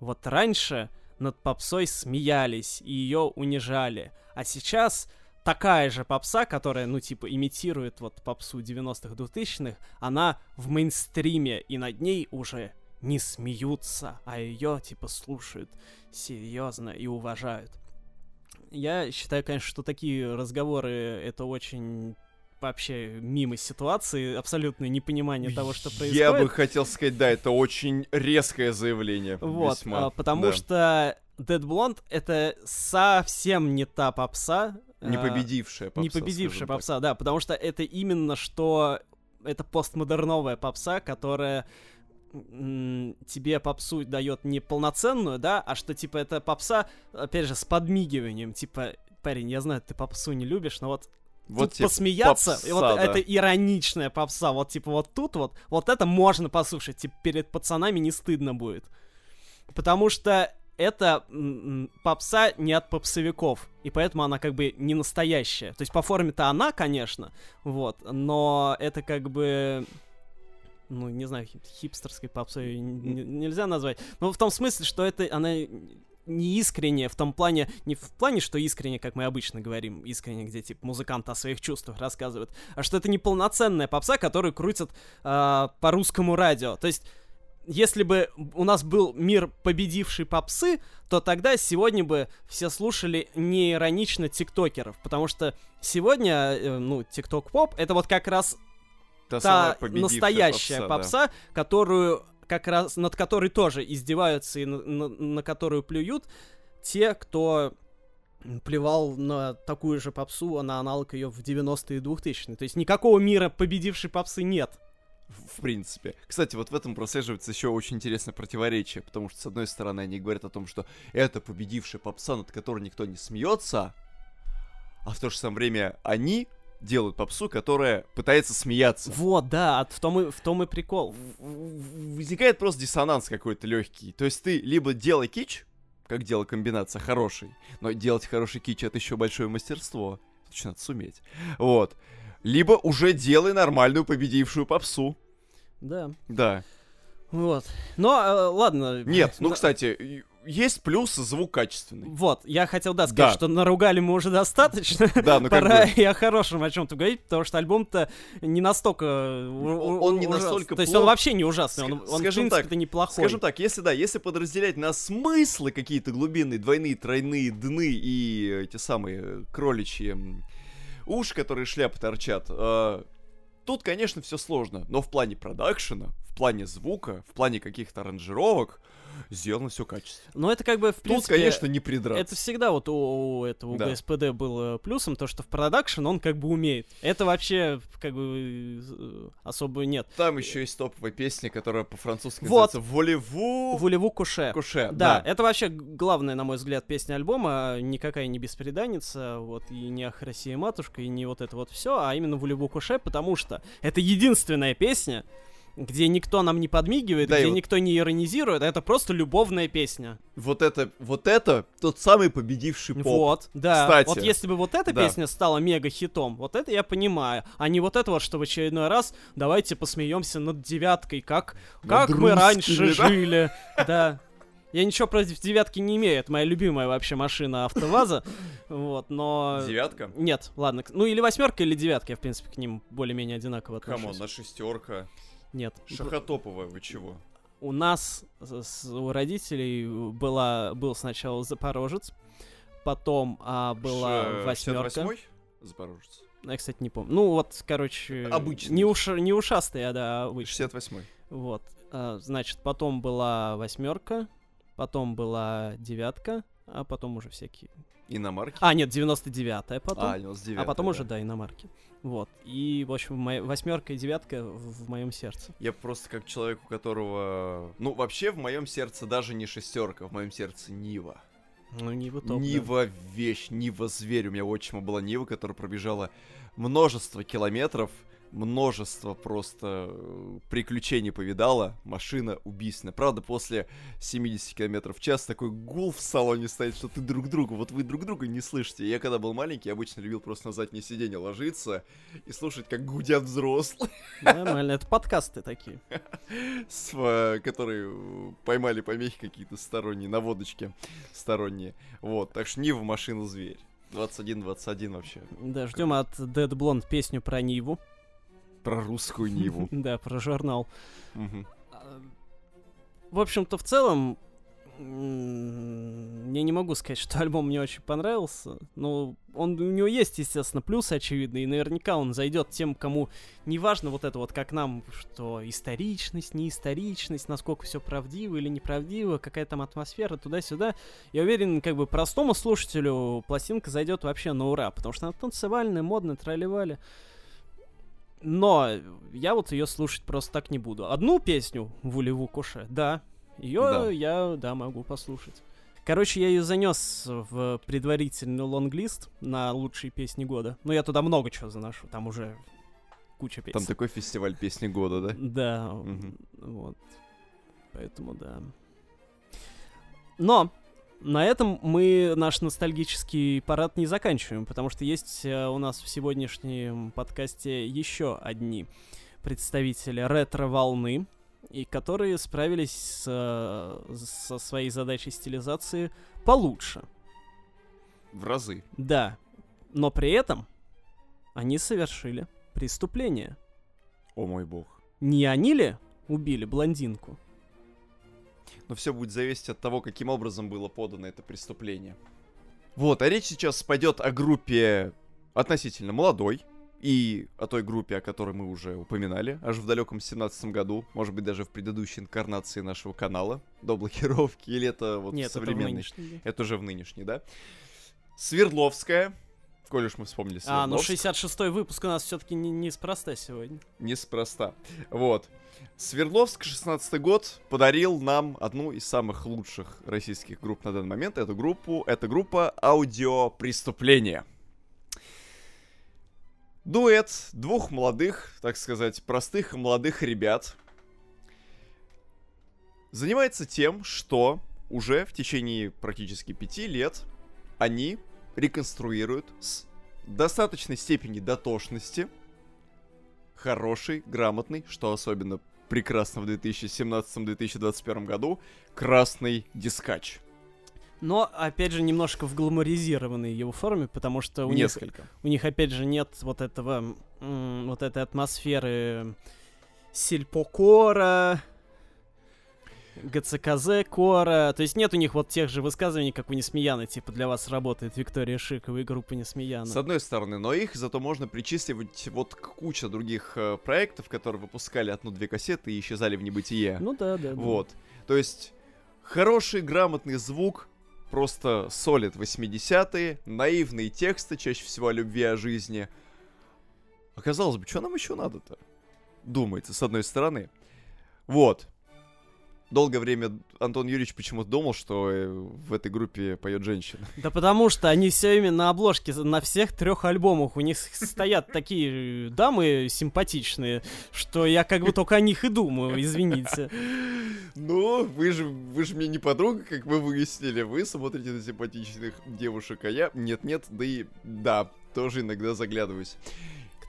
A: Вот раньше над попсой смеялись и ее унижали, а сейчас такая же попса, которая, ну, типа, имитирует вот попсу 90-х, 2000-х, она в мейнстриме, и над ней уже не смеются, а ее, типа, слушают серьезно и уважают. Я считаю, конечно, что такие разговоры это очень вообще мимо ситуации, абсолютное непонимание того, что происходит.
B: Я бы хотел сказать, да, это очень резкое заявление.
A: Вот,
B: весьма.
A: а, потому
B: Да.
A: что Dead Blonde это совсем не та попса.
B: Не
A: а,
B: победившая попса.
A: не победившая
B: скажем так.
A: попса, да, потому что это именно что это постмодерновая попса, которая тебе попсу дает не полноценную, да, а что типа это попса, опять же, с подмигиванием, типа, парень, я знаю, ты попсу не любишь, но вот
B: Вот
A: тут
B: тебе
A: посмеяться, и вот
B: попса, да.
A: это ироничная попса, вот типа вот тут вот, вот это можно послушать, типа перед пацанами не стыдно будет. Потому что это попса не от попсовиков, и поэтому она как бы не настоящая. То есть по форме-то она, конечно, вот, но это как бы ну, не знаю, хип- хипстерской попсой нельзя назвать. Но в том смысле, что это она не искренне в том плане, не в плане, что искренне, как мы обычно говорим, искренне, где типа музыкант о своих чувствах рассказывает, а что это не полноценная попса, которую крутят а, по русскому радио. То есть если бы у нас был мир победивший попсы, то тогда сегодня бы все слушали не иронично тиктокеров, потому что сегодня, э, ну, тикток-поп, это вот как раз
B: Та
A: та настоящая
B: да.
A: попса, которую как раз над которой тоже издеваются и на, на- на которую плюют те, кто плевал на такую же попсу, а на аналог ее в 90-е и 2000-е. То есть никакого мира победившей попсы нет.
B: в принципе. Кстати, вот в этом прослеживается еще очень интересное противоречие, потому что, с одной стороны, они говорят о том, что это победившая попса, над которой никто не смеется, а в то же самое время они делают попсу, которая пытается смеяться.
A: Вот, да, в том и, в том и прикол.
B: Возникает просто диссонанс какой-то легкий. То есть ты либо делай кич, как дело комбинация хороший, но делать хороший кич это еще большое мастерство. Еще надо суметь. Вот. Либо уже делай нормальную победившую попсу.
A: Да.
B: Да.
A: Вот. Но, э, ладно.
B: Нет, ну, кстати, есть плюс, звук качественный.
A: Вот, я хотел, да, сказать,
B: Да.
A: что наругали мы уже достаточно.
B: Да, ну
A: Пора
B: бы...
A: и о хорошем о чем-то говорить, потому что альбом-то не настолько...
B: Он не
A: ужас-
B: настолько
A: То есть
B: плох.
A: он вообще не ужасный, он,
B: Ска-
A: он в
B: скажем так,
A: принципе-то неплохой.
B: Скажем так, если да, если подразделять на смыслы какие-то глубинные, двойные, тройные дны и эти самые кроличьи уши, которые шляпы торчат, э, тут, конечно, все сложно, но в плане продакшена, в плане звука, в плане каких-то аранжировок сделано все качественно.
A: Но это как бы, в
B: Тут,
A: принципе...
B: конечно, не придраться.
A: Это всегда вот у, у этого
B: Да.
A: ГСПД было плюсом, то, что в продакшн он как бы умеет. Это вообще как бы э, особо нет.
B: Там еще есть топовая песня, которая по-французски
A: Вот.
B: называется «Волеву
A: Вулеву Куше.
B: Куше».
A: Да, это вообще главная, на мой взгляд, песня альбома. Никакая не беспреданница, вот, и не Ах, Россия, матушка, и не вот это вот все, а именно Вулеву Куше, потому что это единственная песня, где никто нам не подмигивает,
B: Да,
A: где
B: вот-
A: никто не иронизирует, а это просто любовная песня.
B: Вот это, вот это тот самый победивший поп.
A: Вот, да.
B: Кстати.
A: Вот если бы вот эта
B: Да.
A: песня стала мега-хитом, вот это я понимаю. А не вот это вот, что в очередной раз давайте посмеемся над девяткой, как, как
B: Над
A: мы
B: русскими,
A: раньше
B: да?
A: жили. Да. Я ничего против девятки не имею, это моя любимая вообще машина АвтоВАЗа. Вот, но...
B: Девятка?
A: Нет, ладно. Ну или восьмерка, или девятка, я в принципе к ним более-менее одинаково
B: Come on,
A: отношусь.
B: на шестерка.
A: Нет.
B: Шахотоповая, вы чего?
A: У нас с- у родителей была, был сначала Запорожец, потом а, была
B: Ш-
A: восьмерка.
B: 68-й? Запорожец.
A: Я, кстати, не помню. Ну, вот, короче...
B: Обычный.
A: Не, уша... не ушастый, а да, обычный.
B: 68-й.
A: Вот. А, значит, потом была восьмерка, потом была девятка, а потом уже всякие...
B: Иномарки.
A: А, нет, 99-я потом.
B: А, 99
A: А потом уже, да, иномарки. Вот. И, в общем, моя восьмерка и девятка в, в моем сердце.
B: Я просто как человек, у которого... Ну, вообще, в моем сердце даже не шестерка, в моем сердце Нива.
A: Ну, не топ, да.
B: Нива вещь, Нива зверь. У меня у отчима была Нива, которая пробежала множество километров, множество просто э, приключений повидала. Машина убийственная. Правда, после 70 километров в час такой гул в салоне стоит, что ты друг друга, вот вы друг друга не слышите. Я когда был маленький, обычно любил просто на заднее сиденье ложиться и слушать, как гудят взрослые,
A: Нормально, это подкасты такие.
B: э, которые поймали помехи какие-то сторонние, наводочки сторонние. Вот, так что Нива машина зверь. 21-21 вообще.
A: Да, ждем от Dead Blonde песню про Ниву.
B: Про русскую Ниву.
A: Да, про журнал. А, В общем-то, в целом, я не могу сказать, что альбом мне очень понравился. Но он, у него есть, естественно, плюсы очевидные. И наверняка он зайдет тем, кому не важно вот это вот, как нам, что историчность, не историчность, насколько все правдиво или неправдиво, какая там атмосфера, туда-сюда. Я уверен, как бы простому слушателю пластинка зайдет вообще на ура, потому что она танцевальная, модная, тролливали. Но я вот ее слушать просто так не буду. Одну песню Вулеву Куше, да. Ее
B: Да.
A: я, да, могу послушать. Короче, я ее занес в предварительный лонглист на лучшие песни года. Ну, я туда много чего заношу, там уже куча песен.
B: Там такой фестиваль песни года, да?
A: Да,
B: Мгм.
A: вот. Поэтому да. Но на этом мы наш ностальгический парад не заканчиваем, потому что есть э, у нас в сегодняшнем подкасте еще одни представители ретро-волны, и которые справились с, э, со своей задачей стилизации получше.
B: В разы.
A: Да, но при этом они совершили преступление.
B: О мой бог.
A: Не они ли убили блондинку?
B: Но все будет зависеть от того, каким образом было подано это преступление. Вот, а речь сейчас пойдет о группе относительно молодой, и о той группе, о которой мы уже упоминали, аж в далеком 17 году, может быть, даже в предыдущей инкарнации нашего канала, до блокировки, или это вот
A: Нет, это в
B: современный?
A: да.
B: Это уже в нынешней, да? Свердловская, коль уж мы вспомнили
A: А, ну
B: Свердловск.
A: 66-й выпуск у нас все-таки не, неспроста сегодня.
B: Неспроста. Вот. Свердловск, 16 год, подарил нам одну из самых лучших российских групп на данный момент. Эту группу, это группа «Аудиопреступление». Дуэт двух молодых, так сказать, простых и молодых ребят занимается тем, что уже в течение практически пяти лет они реконструируют с достаточной степени дотошности хороший, грамотный, что особенно прекрасно в 2017-2021 году, красный дискач.
A: Но, опять же, немножко в гламуризированной его форме, потому что у них,
B: Несколько.
A: у них, опять же, нет вот этого, вот этой атмосферы сельпокора, ГЦКЗ кора, то есть нет у них вот тех же высказываний, как у Несмеяна, типа для вас работает Виктория Шикова и группа Несмеяна.
B: С одной стороны, но их зато можно причисливать вот к куче других э, проектов, которые выпускали одну-две кассеты и исчезали в небытие.
A: Ну да, да. да.
B: Вот. То есть, хороший, грамотный звук, просто солид 80-е, наивные тексты, чаще всего о любви, о жизни. А казалось бы, что нам еще надо-то? Думается, с одной стороны. Вот. Долгое время Антон Юрьевич почему-то думал, что э, в этой группе поет женщина.
A: Да потому что они все время на обложке на всех трех альбомах. У них стоят такие э, дамы симпатичные, что я как бы только о них и думаю, извините.
B: Ну, вы же, вы же мне не подруга, как вы выяснили. Вы смотрите на симпатичных девушек, а я... Нет-нет, да и... Да, тоже иногда заглядываюсь.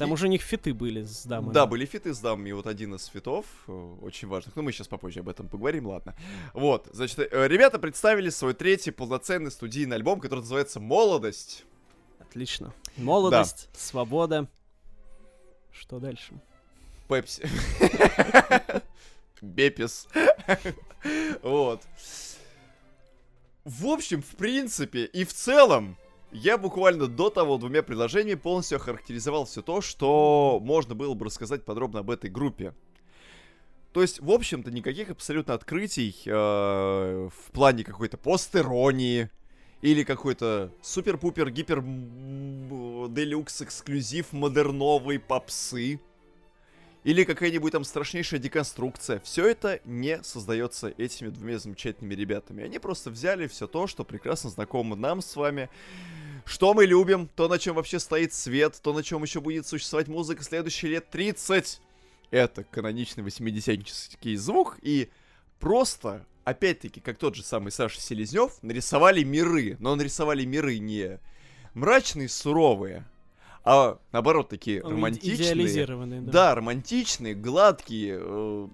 A: К тому же у них фиты были с дамами.
B: Да, были фиты с дамами, и вот один из фитов, э, очень важных, ну мы сейчас попозже об этом поговорим, ладно. Вот, значит, э, ребята представили свой третий полноценный студийный альбом, который называется «Молодость».
A: Отлично. Молодость, свобода. Что дальше?
B: Пепси. Бепис. Вот. В общем, в принципе и в целом, я буквально до того двумя предложениями полностью охарактеризовал все то, что можно было бы рассказать подробно об этой группе. То есть, в общем-то, никаких абсолютно открытий э, в плане какой-то постеронии или какой-то супер-пупер гипер делюкс эксклюзив модерновой попсы или какая-нибудь там страшнейшая деконструкция. Все это не создается этими двумя замечательными ребятами. Они просто взяли все то, что прекрасно знакомо нам с вами. Что мы любим, то, на чем вообще стоит свет, то, на чем еще будет существовать музыка следующие лет 30 это каноничный 80 звук, и просто, опять-таки, как тот же самый Саша Селезнев, нарисовали миры, но нарисовали миры не мрачные, суровые, а наоборот такие Он романтичные. Да. да, романтичные, гладкие, э,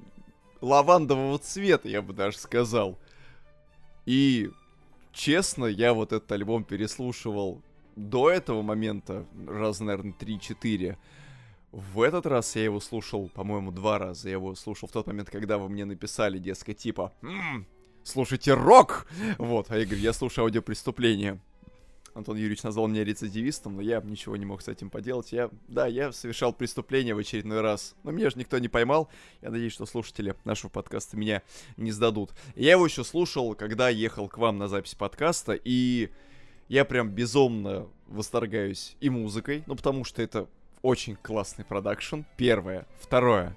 B: лавандового цвета, я бы даже сказал. И честно, я вот этот альбом переслушивал до этого момента раз, наверное, 3-4. В этот раз я его слушал, по-моему, два раза. Я его слушал в тот момент, когда вы мне написали, дескать, типа, «М-м, слушайте рок! Вот, а я говорю, я слушаю аудиопреступление. Антон Юрьевич назвал меня рецидивистом, но я ничего не мог с этим поделать. Я, да, я совершал преступление в очередной раз. Но меня же никто не поймал. Я надеюсь, что слушатели нашего подкаста меня не сдадут. Я его еще слушал, когда ехал к вам на запись подкаста, и я прям безумно восторгаюсь и музыкой, ну потому что это очень классный продакшн. Первое. Второе.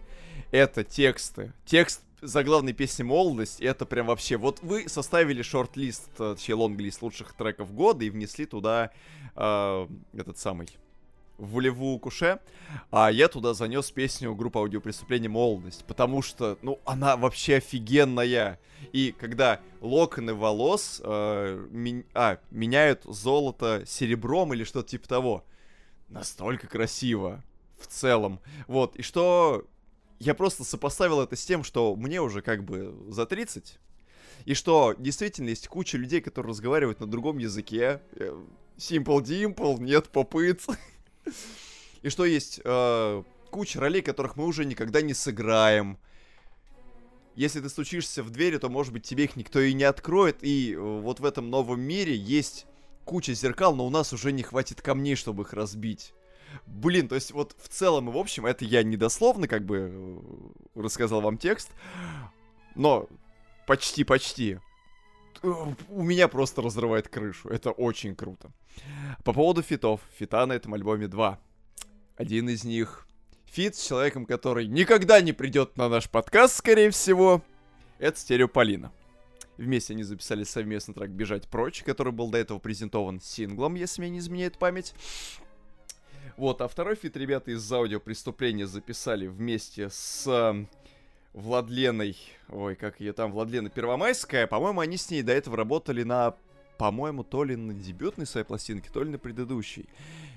B: Это тексты. Текст заглавной песни «Молодость» это прям вообще... Вот вы составили шорт-лист, э, точнее, лонг-лист лучших треков года и внесли туда э, этот самый волевую куше, а я туда занес песню группы аудиопреступления «Молодость», потому что, ну, она вообще офигенная. И когда локоны волос э, ми... а, меняют золото серебром или что-то типа того, настолько красиво в целом. Вот, и что я просто сопоставил это с тем, что мне уже как бы за 30, и что действительно есть куча людей, которые разговаривают на другом языке. Э, Simple Dimple, нет, попыт. И что есть э, куча ролей, которых мы уже никогда не сыграем. Если ты стучишься в двери, то, может быть, тебе их никто и не откроет. И э, вот в этом новом мире есть куча зеркал, но у нас уже не хватит камней, чтобы их разбить. Блин, то есть вот в целом и в общем, это я недословно как бы э, рассказал вам текст, но почти-почти. У меня просто разрывает крышу. Это очень круто. По поводу фитов. Фита на этом альбоме два. Один из них фит с человеком, который никогда не придет на наш подкаст, скорее всего. Это Стереополина. Вместе они записали совместный трек «Бежать прочь», который был до этого презентован синглом, если мне не изменяет память. Вот, а второй фит ребята из аудио преступления записали вместе с э, Владленой, ой, как ее там, Владлена Первомайская. По-моему, они с ней до этого работали на, по-моему, то ли на дебютной своей пластинке, то ли на предыдущей.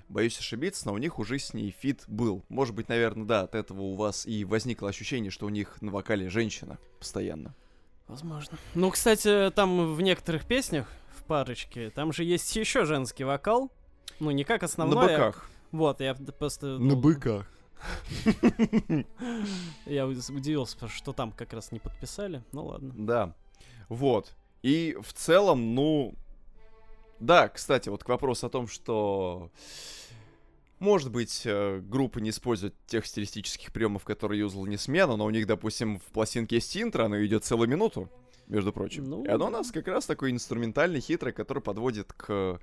B: Боюсь ошибиться, но у них уже с ней фит был. Может быть, наверное, да, от этого у вас и возникло ощущение, что у них на вокале женщина постоянно.
A: Возможно. Ну, кстати, там в некоторых песнях, в парочке, там же есть еще женский вокал. Ну, не как основной.
B: На быках.
A: Вот, я просто...
B: На быках.
A: Я удивился, что там как раз не подписали. Ну ладно.
B: Да. Вот. И в целом, ну... Да, кстати, вот к вопросу о том, что может быть, э, группа не использует тех стилистических приемов, которые юзал не смена, но у них, допустим, в пластинке есть интро, оно идет целую минуту, между прочим. Ну... И оно у нас как раз такой инструментальный, хитрый, который подводит к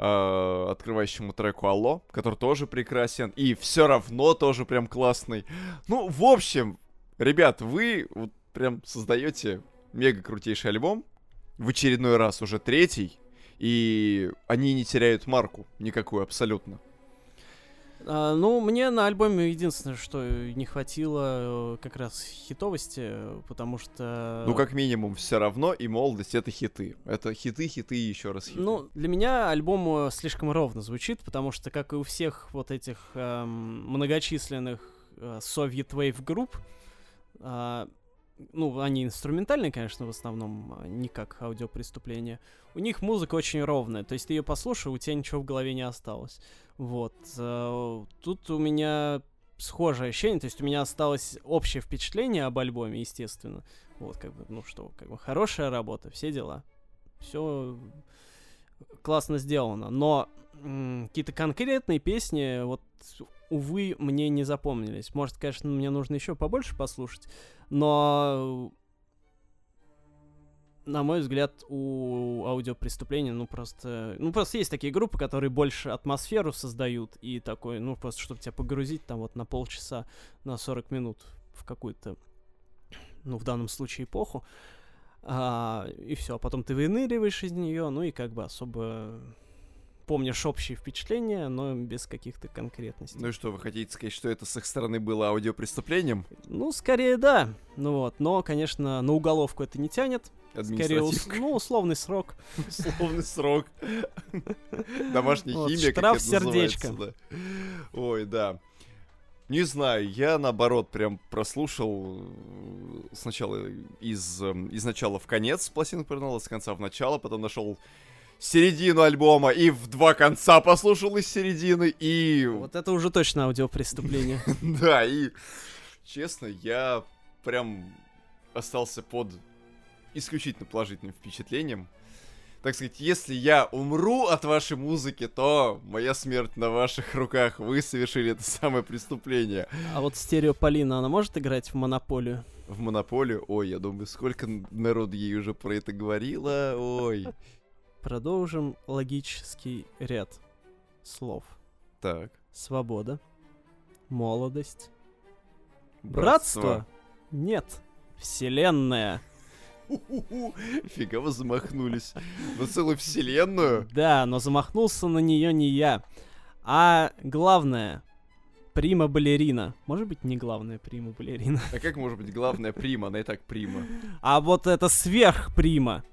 B: э, открывающему треку Алло, который тоже прекрасен, и все равно тоже прям классный. Ну, в общем, ребят, вы вот прям создаете мега крутейший альбом, в очередной раз уже третий, и они не теряют марку никакую абсолютно.
A: А, ну, мне на альбоме единственное, что не хватило э, как раз хитовости, потому что...
B: Ну, как минимум, все равно и молодость — это хиты. Это хиты, хиты и еще раз хиты.
A: Ну, для меня альбом э, слишком ровно звучит, потому что, как и у всех вот этих эм, многочисленных э, Soviet Wave групп, э, ну, они инструментальные, конечно, в основном, а не как аудиопреступление. У них музыка очень ровная, то есть ты ее послушал, у тебя ничего в голове не осталось. Вот. Э, тут у меня схожее ощущение, то есть у меня осталось общее впечатление об альбоме, естественно. Вот, как бы, ну что, как бы хорошая работа, все дела. Все классно сделано, но какие-то конкретные песни, вот, увы, мне не запомнились. Может, конечно, мне нужно еще побольше послушать, но на мой взгляд, у аудиопреступления, ну просто, ну просто есть такие группы, которые больше атмосферу создают и такой, ну просто, чтобы тебя погрузить там вот на полчаса, на 40 минут в какую-то, ну в данном случае эпоху, а, и все, а потом ты выныриваешь из нее, ну и как бы особо помнишь общие впечатления, но без каких-то конкретностей.
B: Ну и что, вы хотите сказать, что это с их стороны было аудиопреступлением?
A: Ну, скорее да. Ну вот, но, конечно, на уголовку это не тянет. Скорее, ус- ну, условный срок.
B: Условный срок. Домашняя химия, как это
A: сердечко.
B: Ой, да. Не знаю, я наоборот прям прослушал э, сначала из, эм, из начала в конец пластинку повернул, с конца в начало, потом нашел середину альбома и в два конца послушал из середины, и
A: Вот это уже точно аудиопреступление.
B: да, и честно, я прям остался под исключительно положительным впечатлением. Так сказать, если я умру от вашей музыки, то моя смерть на ваших руках. Вы совершили это самое преступление.
A: А вот стереополина, она может играть в монополию?
B: В монополию, ой, я думаю, сколько народ ей уже про это говорило, ой.
A: Продолжим логический ряд слов.
B: Так.
A: Свобода. Молодость. Братство? Нет. Вселенная.
B: Фига вы замахнулись. На целую вселенную?
A: Да, но замахнулся на нее не я. А главное, прима балерина. Может быть, не главная прима балерина.
B: А как может быть главная прима? Она и так прима.
A: А вот это сверхприма.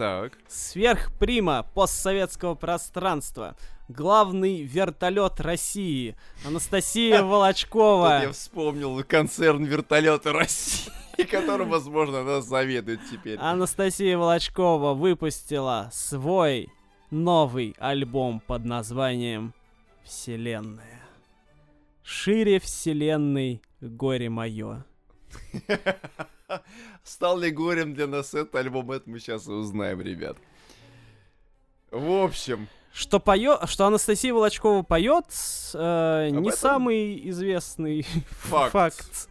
B: Так.
A: Сверхприма постсоветского пространства. Главный вертолет России. Анастасия Волочкова.
B: я вспомнил концерн вертолета России, которым, возможно, она заведует теперь.
A: Анастасия Волочкова выпустила свой новый альбом под названием «Вселенная». Шире вселенной горе мое.
B: Стал ли горем для нас этот альбом, это мы сейчас и узнаем, ребят. В общем,
A: Что поет, что Анастасия Волочкова поет, э,
B: Об
A: не
B: этом
A: самый известный
B: факт.
A: факт.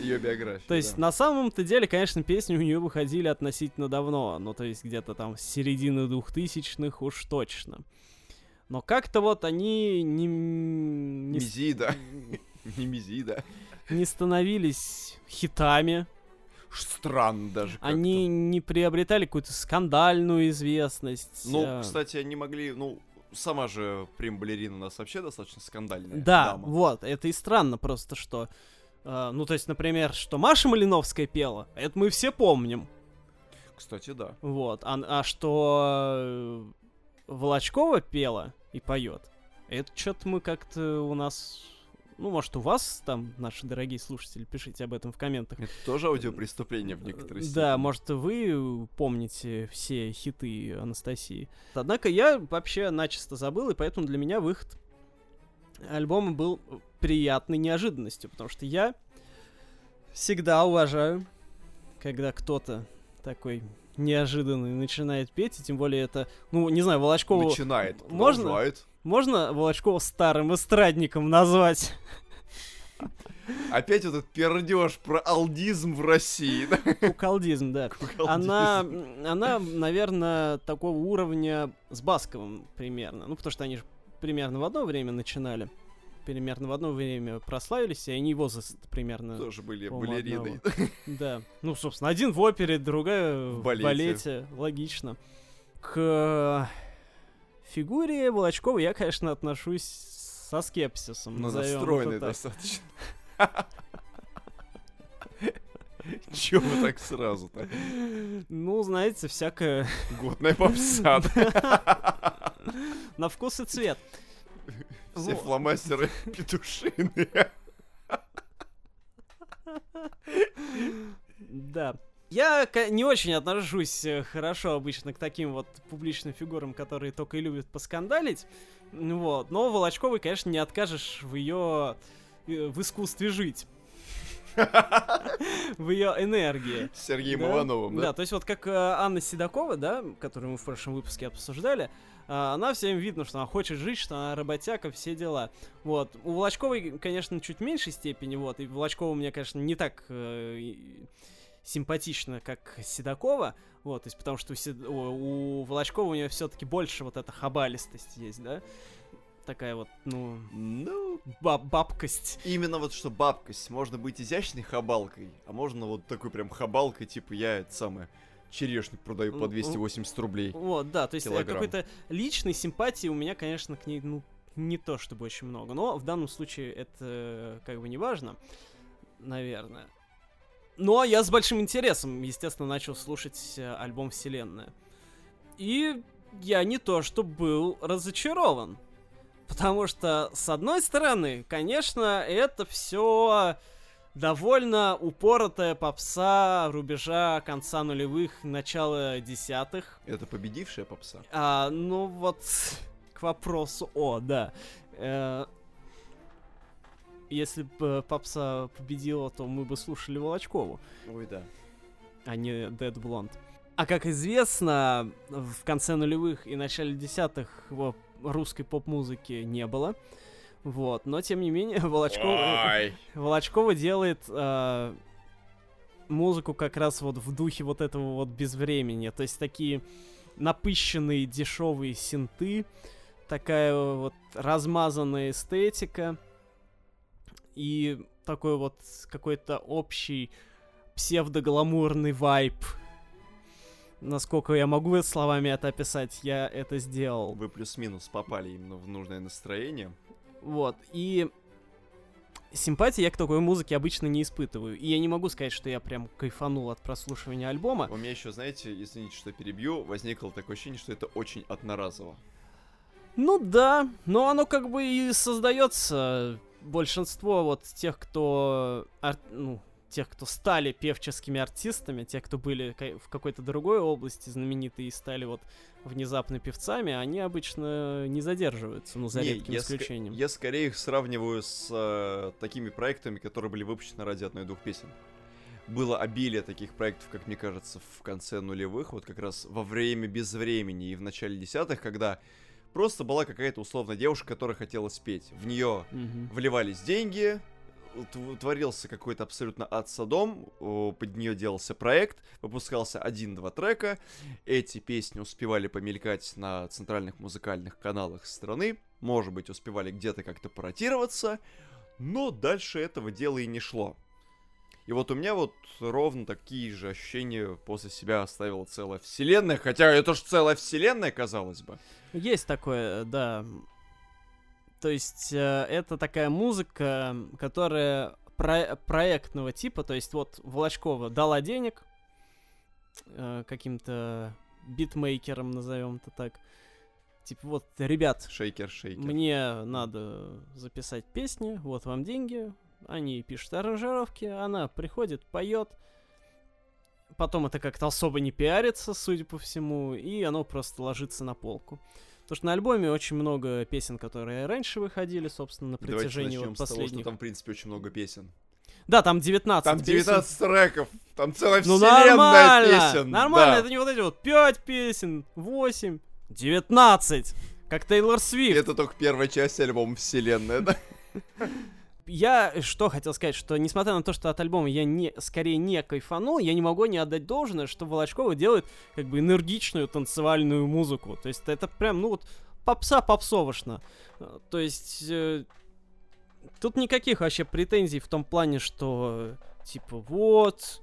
B: Ее биография.
A: То есть
B: да.
A: на самом-то деле, конечно, песни у нее выходили относительно давно, ну то есть где-то там с середины двухтысячных уж точно. Но как-то вот они не, не,
B: Мизида. Не Мизида.
A: не становились хитами,
B: Странно даже как-то.
A: они не приобретали какую-то скандальную известность.
B: Ну,
A: э,
B: кстати, они могли, ну, сама же прим-балерина у нас вообще достаточно скандальная
A: Да,
B: дама.
A: вот, это и странно просто, что... э, ну, то есть, например, что Маша Малиновская пела, это мы все помним.
B: Кстати, да.
A: Вот. А, а что э, Волочкова пела и поет, это что-то мы как-то у нас... Ну, может, у вас там, наши дорогие слушатели, пишите об этом в комментах.
B: Это тоже аудиопреступление в некоторой степени.
A: Да, может, вы помните все хиты Анастасии. Однако я вообще начисто забыл, и поэтому для меня выход альбома был приятной неожиданностью, потому что я всегда уважаю, когда кто-то такой неожиданный начинает петь, и тем более это, ну, не знаю, Волочкову...
B: Начинает,
A: Можно?
B: продолжает.
A: Можно Волочкова старым эстрадником назвать?
B: Опять этот пердеж про алдизм в России. да?
A: Куколдизм, да. Она, м, она, наверное, такого уровня с Басковым примерно. Ну, потому что они же примерно в одно время начинали. Примерно в одно время прославились, и они возраст примерно...
B: Тоже были балериной.
A: Да. Ну, собственно, один в опере, другая в
B: В балете.
A: балете. Логично. К фигуре Волочкова я, конечно, отношусь со скепсисом.
B: Ну,
A: назовем это
B: настроенный достаточно. Чего вы так сразу-то?
A: Ну, знаете, всякое
B: Годная попса.
A: на вкус и цвет.
B: Все фломастеры петушиные.
A: Да. Я не очень отношусь э, хорошо обычно к таким вот публичным фигурам, которые только и любят поскандалить. Ну Вот. Но Волочковой, конечно, не откажешь в ее в искусстве жить. в ее энергии.
B: С Сергеем
A: Да.
B: Ивановым,
A: Да,
B: да?
A: то есть вот как э, Анна Седокова, да, которую мы в прошлом выпуске обсуждали, э, она всем видно, что она хочет жить, что она работяга, все дела. Вот. У Волочковой, конечно, чуть меньшей степени, вот, и Волочкова мне, конечно, не так э, симпатично, как Седокова, вот, то есть потому что у, Сед- у Волочкова у нее все-таки больше вот эта хабалистость есть, да, такая вот, ну,
B: Ну,
A: баб бабкость.
B: именно вот что бабкость. Можно быть изящной хабалкой, а можно вот такой прям хабалкой, типа я это самое, черешник продаю по
A: Ну,
B: 280 рублей.
A: Вот, да, то есть э, какой-то личной симпатии у меня, конечно, к ней, ну, не то чтобы очень много. Но в данном случае это э, как бы не важно, наверное. Но я с большим интересом, естественно, начал слушать э, альбом Вселенная. И я не то что был разочарован. Потому что, с одной стороны, конечно, это все довольно упоротая попса рубежа конца нулевых, начала десятых.
B: Это победившая попса.
A: А, ну вот к вопросу о, да. Э, если бы попса победила, то мы бы слушали Волочкову,
B: Ой, да.
A: а не Dead Blonde. А как известно, в конце нулевых и начале десятых русской поп-музыки не было. Вот, но тем не менее Волочкова,
B: Ой.
A: Волочкова делает э, музыку как раз вот в духе вот этого вот безвремени. То есть такие напыщенные дешевые синты, такая вот размазанная эстетика и такой вот какой-то общий псевдогламурный вайб. Насколько я могу словами это описать, я это сделал.
B: Вы плюс-минус попали именно в нужное настроение.
A: Вот, и симпатии я к такой музыке обычно не испытываю. И я не могу сказать, что я прям кайфанул от прослушивания альбома.
B: У меня еще, знаете, извините, что перебью, возникло такое ощущение, что это очень одноразово.
A: Ну да, но оно как бы и создается. Большинство вот тех, кто, ар- ну, тех, кто стали певческими артистами, тех, кто были в какой-то другой области знаменитые и стали вот внезапно певцами, они обычно не задерживаются, ну, за
B: Не,
A: редким
B: я,
A: исключением.
B: я скорее их сравниваю с э, такими проектами, которые были выпущены ради одной-двух песен. Было обилие таких проектов, как мне кажется, в конце нулевых, вот как раз во время без времени и в начале десятых, когда просто была какая-то условная девушка, которая хотела спеть. В нее
A: Мгм.
B: вливались деньги, тв- творился какой-то абсолютно ад садом, под нее делался проект, выпускался один-два трека, эти песни успевали помелькать на центральных музыкальных каналах страны, может быть, успевали где-то как-то паротироваться, но дальше этого дела и не шло. И вот у меня вот ровно такие же ощущения после себя оставила целая вселенная, хотя это ж целая вселенная, казалось бы.
A: Есть такое, да. То есть э, это такая музыка, которая про- проектного типа, то есть вот Волочкова дала денег э, каким-то битмейкерам, назовем это так. Типа вот, ребят,
B: Шейкер, шейкер.
A: мне надо записать песни, вот вам деньги, они пишут аранжировки, она приходит, поет, потом это как-то особо не пиарится, судя по всему, и оно просто ложится на полку. Потому что на альбоме очень много песен, которые раньше выходили, собственно, на
B: Давайте
A: протяжении
B: начнем
A: вот
B: с того, что
A: последних.
B: там, в принципе, очень много песен.
A: Да, там 19
B: Там
A: песен.
B: 19 треков, там целая
A: Ну
B: вселенная
A: нормально,
B: песен.
A: нормально,
B: да.
A: это не вот эти вот 5 песен, 8, 19, как Тейлор Свифт.
B: Это только первая часть альбома вселенная, да?
A: я что хотел сказать, что несмотря на то, что от альбома я не, скорее не кайфанул, я не могу не отдать должное, что Волочкова делает как бы энергичную танцевальную музыку. То есть это прям, ну вот, попса попсовошно. Э, То есть э, тут никаких вообще претензий в том плане, что э, типа вот,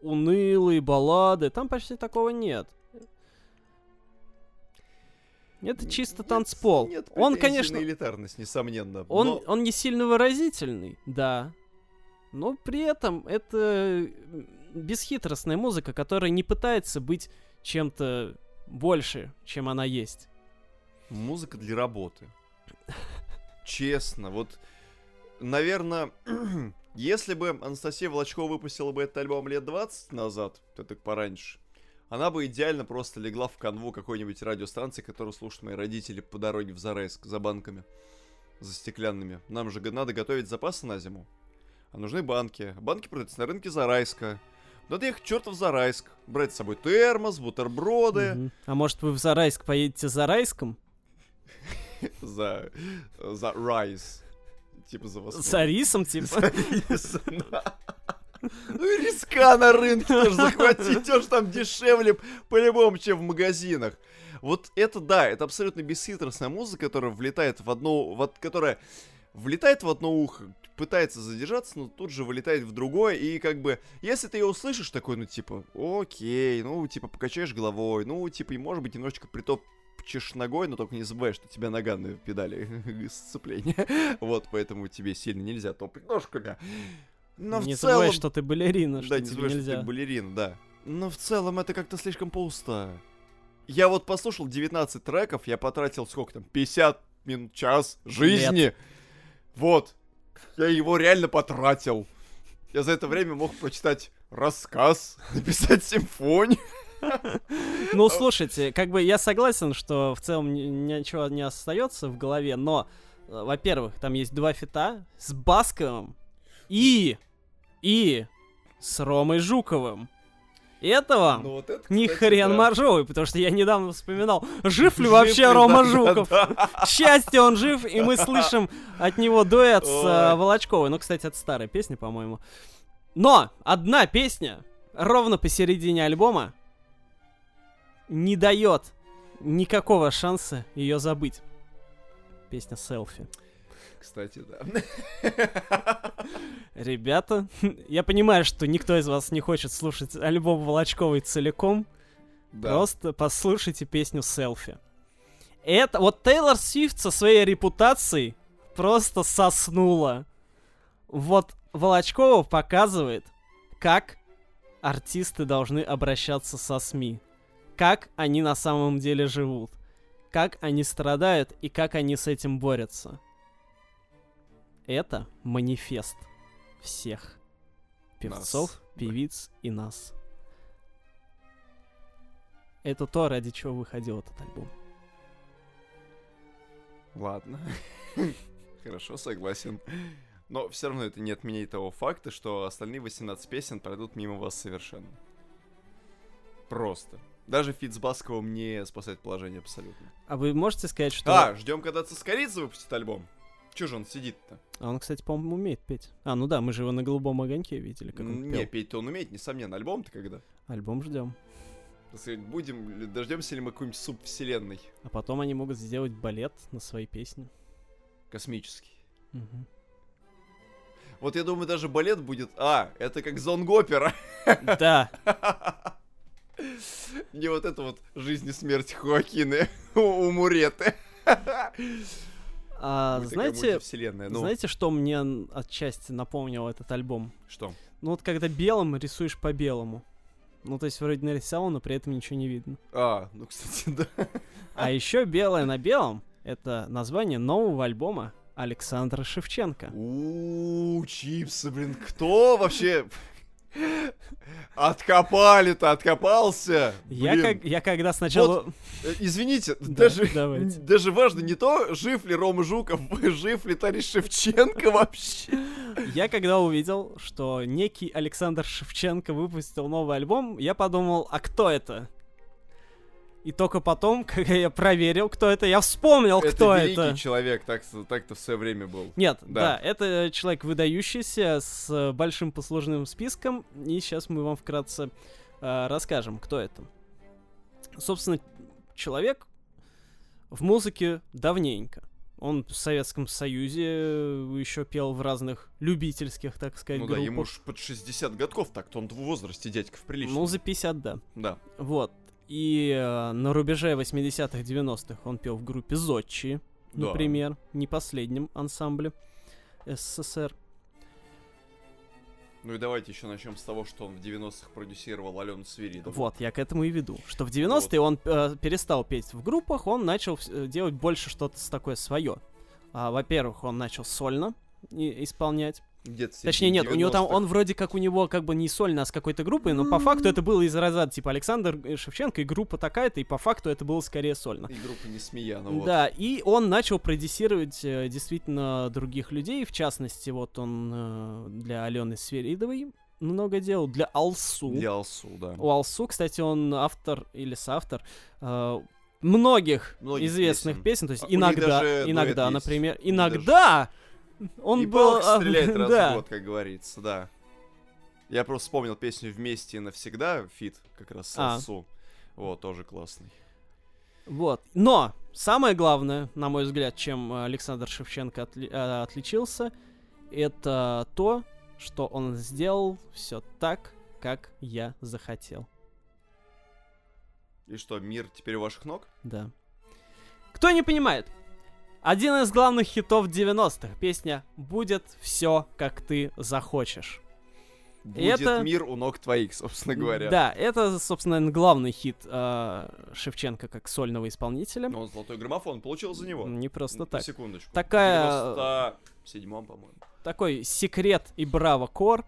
A: унылые баллады, там почти такого нет. Это чисто танцпол.
B: Нет
A: Он, конечно,
B: элитарность, несомненно.
A: он,
B: но
A: он не сильно выразительный, да. Но при этом это бесхитростная музыка, которая не пытается быть чем-то больше, чем она есть.
B: Музыка для работы. Честно, вот, наверное, если бы Анастасия Волочкова выпустила бы этот альбом лет 20 назад, то так пораньше, она бы идеально просто легла в канву какой-нибудь радиостанции, которую слушают мои родители по дороге в Зарайск за банками, за стеклянными. Нам же надо готовить запасы на зиму. А нужны банки. Банки продаются на рынке Зарайска. Надо ехать чертов Зарайск. Брать с собой термос, бутерброды.
A: Мгм. А может вы в Зарайск поедете за Райском?
B: За... За rise. Типа за восход.
A: За рисом, типа?
B: Рис, да. Ну риска на рынке тоже захватить, тоже там дешевле по-любому, чем в магазинах. Вот это да, это абсолютно бесхитростная музыка, которая влетает в одно, вот, которая влетает в одно ухо, пытается задержаться, но тут же вылетает в другое, и как бы, если ты ее услышишь, такой, ну, типа, окей, ну, типа, покачаешь головой, ну, типа, и может быть, немножечко притопчешь ногой, но только не забывай, что у тебя нога на педали сцепления. Вот, поэтому тебе сильно нельзя топать ножками. Но
A: не
B: в целом...
A: забывай, что ты балерина, что
B: Да, не забывай, что
A: нельзя.
B: ты балерин, да. Но в целом это как-то слишком пусто. Я вот послушал 19 треков, я потратил сколько там, 50 минут, час жизни. Вот. Я его реально потратил. Я за это время мог прочитать рассказ, написать симфонию.
A: Ну, слушайте, как бы я согласен, что в целом ни- ничего не остается в голове, но, э, во-первых, там есть два фита с Басковым и, и с Ромой Жуковым. И это вам
B: Ну вот это, кстати,
A: хрен
B: да.
A: моржовый, потому что я недавно вспоминал, жив ли
B: Жив
A: вообще
B: ли,
A: Рома
B: да, да,
A: Жуков.
B: да.
A: К счастью, он жив, и мы слышим от него дуэт с э,
B: Ой.
A: Волочковой. Ну, кстати, это старая песня, по-моему. Но одна песня ровно посередине альбома не дает никакого шанса ее забыть. Песня селфи.
B: Кстати, да.
A: Ребята, я понимаю, что никто из вас не хочет слушать альбом Волочковой целиком.
B: Да.
A: Просто послушайте песню селфи. Это вот Тейлор Свифт со своей репутацией просто соснула. Вот Волочкова показывает, как артисты должны обращаться со СМИ. Как они на самом деле живут. Как они страдают и как они с этим борются. Это манифест всех певцов,
B: Нас,
A: певиц и нас. Это то, ради чего выходил этот альбом.
B: Ладно. Хорошо, согласен. Но все равно это не отменяет того факта, что остальные 18 песен пройдут мимо вас совершенно. Просто. Даже фит с Басковым не спасает положение абсолютно.
A: А вы можете сказать, что...
B: А, ждем, когда Цискоридзе выпустит альбом. Че же он сидит-то?
A: А он, кстати, по-моему, умеет петь. А, ну да, мы же его на голубом огоньке видели, как он
B: Не,
A: пел.
B: петь-то он умеет, несомненно. Альбом-то когда?
A: Альбом ждем.
B: Будем, дождемся ли мы какой-нибудь суп вселенной?
A: А потом они могут сделать балет на свои песни.
B: Космический.
A: Мгм.
B: Вот я думаю, даже балет будет... А, это как зонгопера.
A: Да,
B: Не вот это вот жизнь и смерть Хоакины у, у Муреты.
A: а, знаете,
B: мультивселенная. Ну,
A: знаете, что мне отчасти напомнил этот альбом?
B: что?
A: Ну вот когда белым рисуешь по белому. Ну, то есть вроде нарисовал, но при этом ничего не видно.
B: А, ну, кстати, да.
A: А еще белое на белом это название нового альбома Александра Шевченко.
B: У чипсы, блин, кто вообще... Откопали-то, откопался.
A: Я,
B: Блин.
A: как, я когда сначала...
B: Э, Извините,
A: Да,
B: даже,
A: давайте.
B: даже важно не то, жив ли Рома Жуков, жив ли Тарис Шевченко вообще.
A: Я когда увидел, что некий Александр Шевченко выпустил новый альбом, я подумал, а кто это? И только потом, когда я проверил, кто это, я вспомнил, кто
B: это великий
A: это.
B: человек, так, так-то в свое время был.
A: Нет,
B: Да.
A: да. это человек выдающийся с э, большим послужным списком, и сейчас мы вам вкратце э, расскажем, кто это. Собственно, человек в музыке давненько. Он в Советском Союзе еще пел в разных любительских, так сказать,
B: Ну да,
A: группах.
B: ему уж под 60 годков так-то, он в возрасте дядька в приличном.
A: Ну, за 50, да.
B: Да.
A: Вот. И э, на рубеже 80-х, 90-х он пел в группе Зодчи,
B: Да.
A: например, не последнем ансамбле СССР.
B: Ну и давайте еще начнем с того, что он в 90-х продюсировал Алену Свиридову.
A: Вот, я к этому и веду. Что в 90-е он э, перестал петь в группах, он начал э, делать больше что-то такое свое. А, во-первых, он начал сольно и- исполнять.
B: Где-то
A: Точнее, нет, у него там,
B: 90-х.
A: он вроде как у него как бы не сольно, а с какой-то группой, но по факту это было из разряда, типа, Александр Шевченко и группа такая-то, и по факту это было скорее сольно.
B: И группа не смея, ну вот.
A: Да, и он начал продюсировать э, действительно других людей, в частности, вот он э, для Алены Сверидовой много делал, для Алсу.
B: Для Алсу, да.
A: У Алсу, кстати, он автор или соавтор э, многих,
B: Многих
A: известных
B: песен.
A: песен. То есть
B: А
A: иногда,
B: даже
A: иногда, например, иногда он
B: и
A: был...
B: палка
A: а,
B: стреляет раз
A: да.
B: в год, как говорится, да. Я просто вспомнил песню «Вместе и навсегда», фит как раз с
A: А.
B: Вот, тоже классный.
A: Вот. Но самое главное, на мой взгляд, чем Александр Шевченко отли- э, отличился, это то, что он сделал все так, как я захотел.
B: И что, мир теперь у ваших ног?
A: Да. Кто не понимает, один из главных хитов 90-х, песня «Будет все, как ты захочешь».
B: Будет
A: это-
B: мир у ног твоих, собственно говоря.
A: Да, это, собственно, главный хит э, Шевченко как сольного исполнителя.
B: Но он золотой граммофон получил за него.
A: Не просто так.
B: секундочку.
A: Такая-
B: В 97-м, по-моему.
A: Такой секрет и браво кор.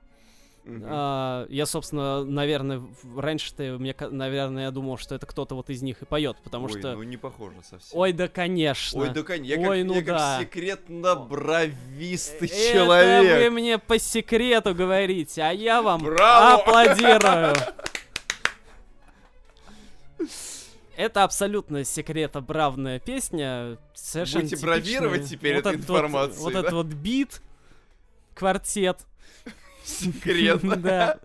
A: А, я, собственно, наверное, раньше-то, мне, наверное, я думал, что это кто-то вот из них и поет, потому
B: Ой,
A: что...
B: ну не похоже совсем.
A: Ой, да, конечно.
B: Ой, да конечно. Я,
A: Ой,
B: как,
A: ну
B: я
A: да.
B: как секретно бровистый
A: Это
B: человек.
A: вы мне по секрету говорите, а я вам
B: Браво!
A: аплодирую. Это абсолютно секретобравная песня. Совершенно
B: Будете
A: типичная.
B: бравировать теперь
A: вот-
B: информацией,
A: Вот
B: да?
A: этот вот бит, квартет.
B: Секретно.
A: Да.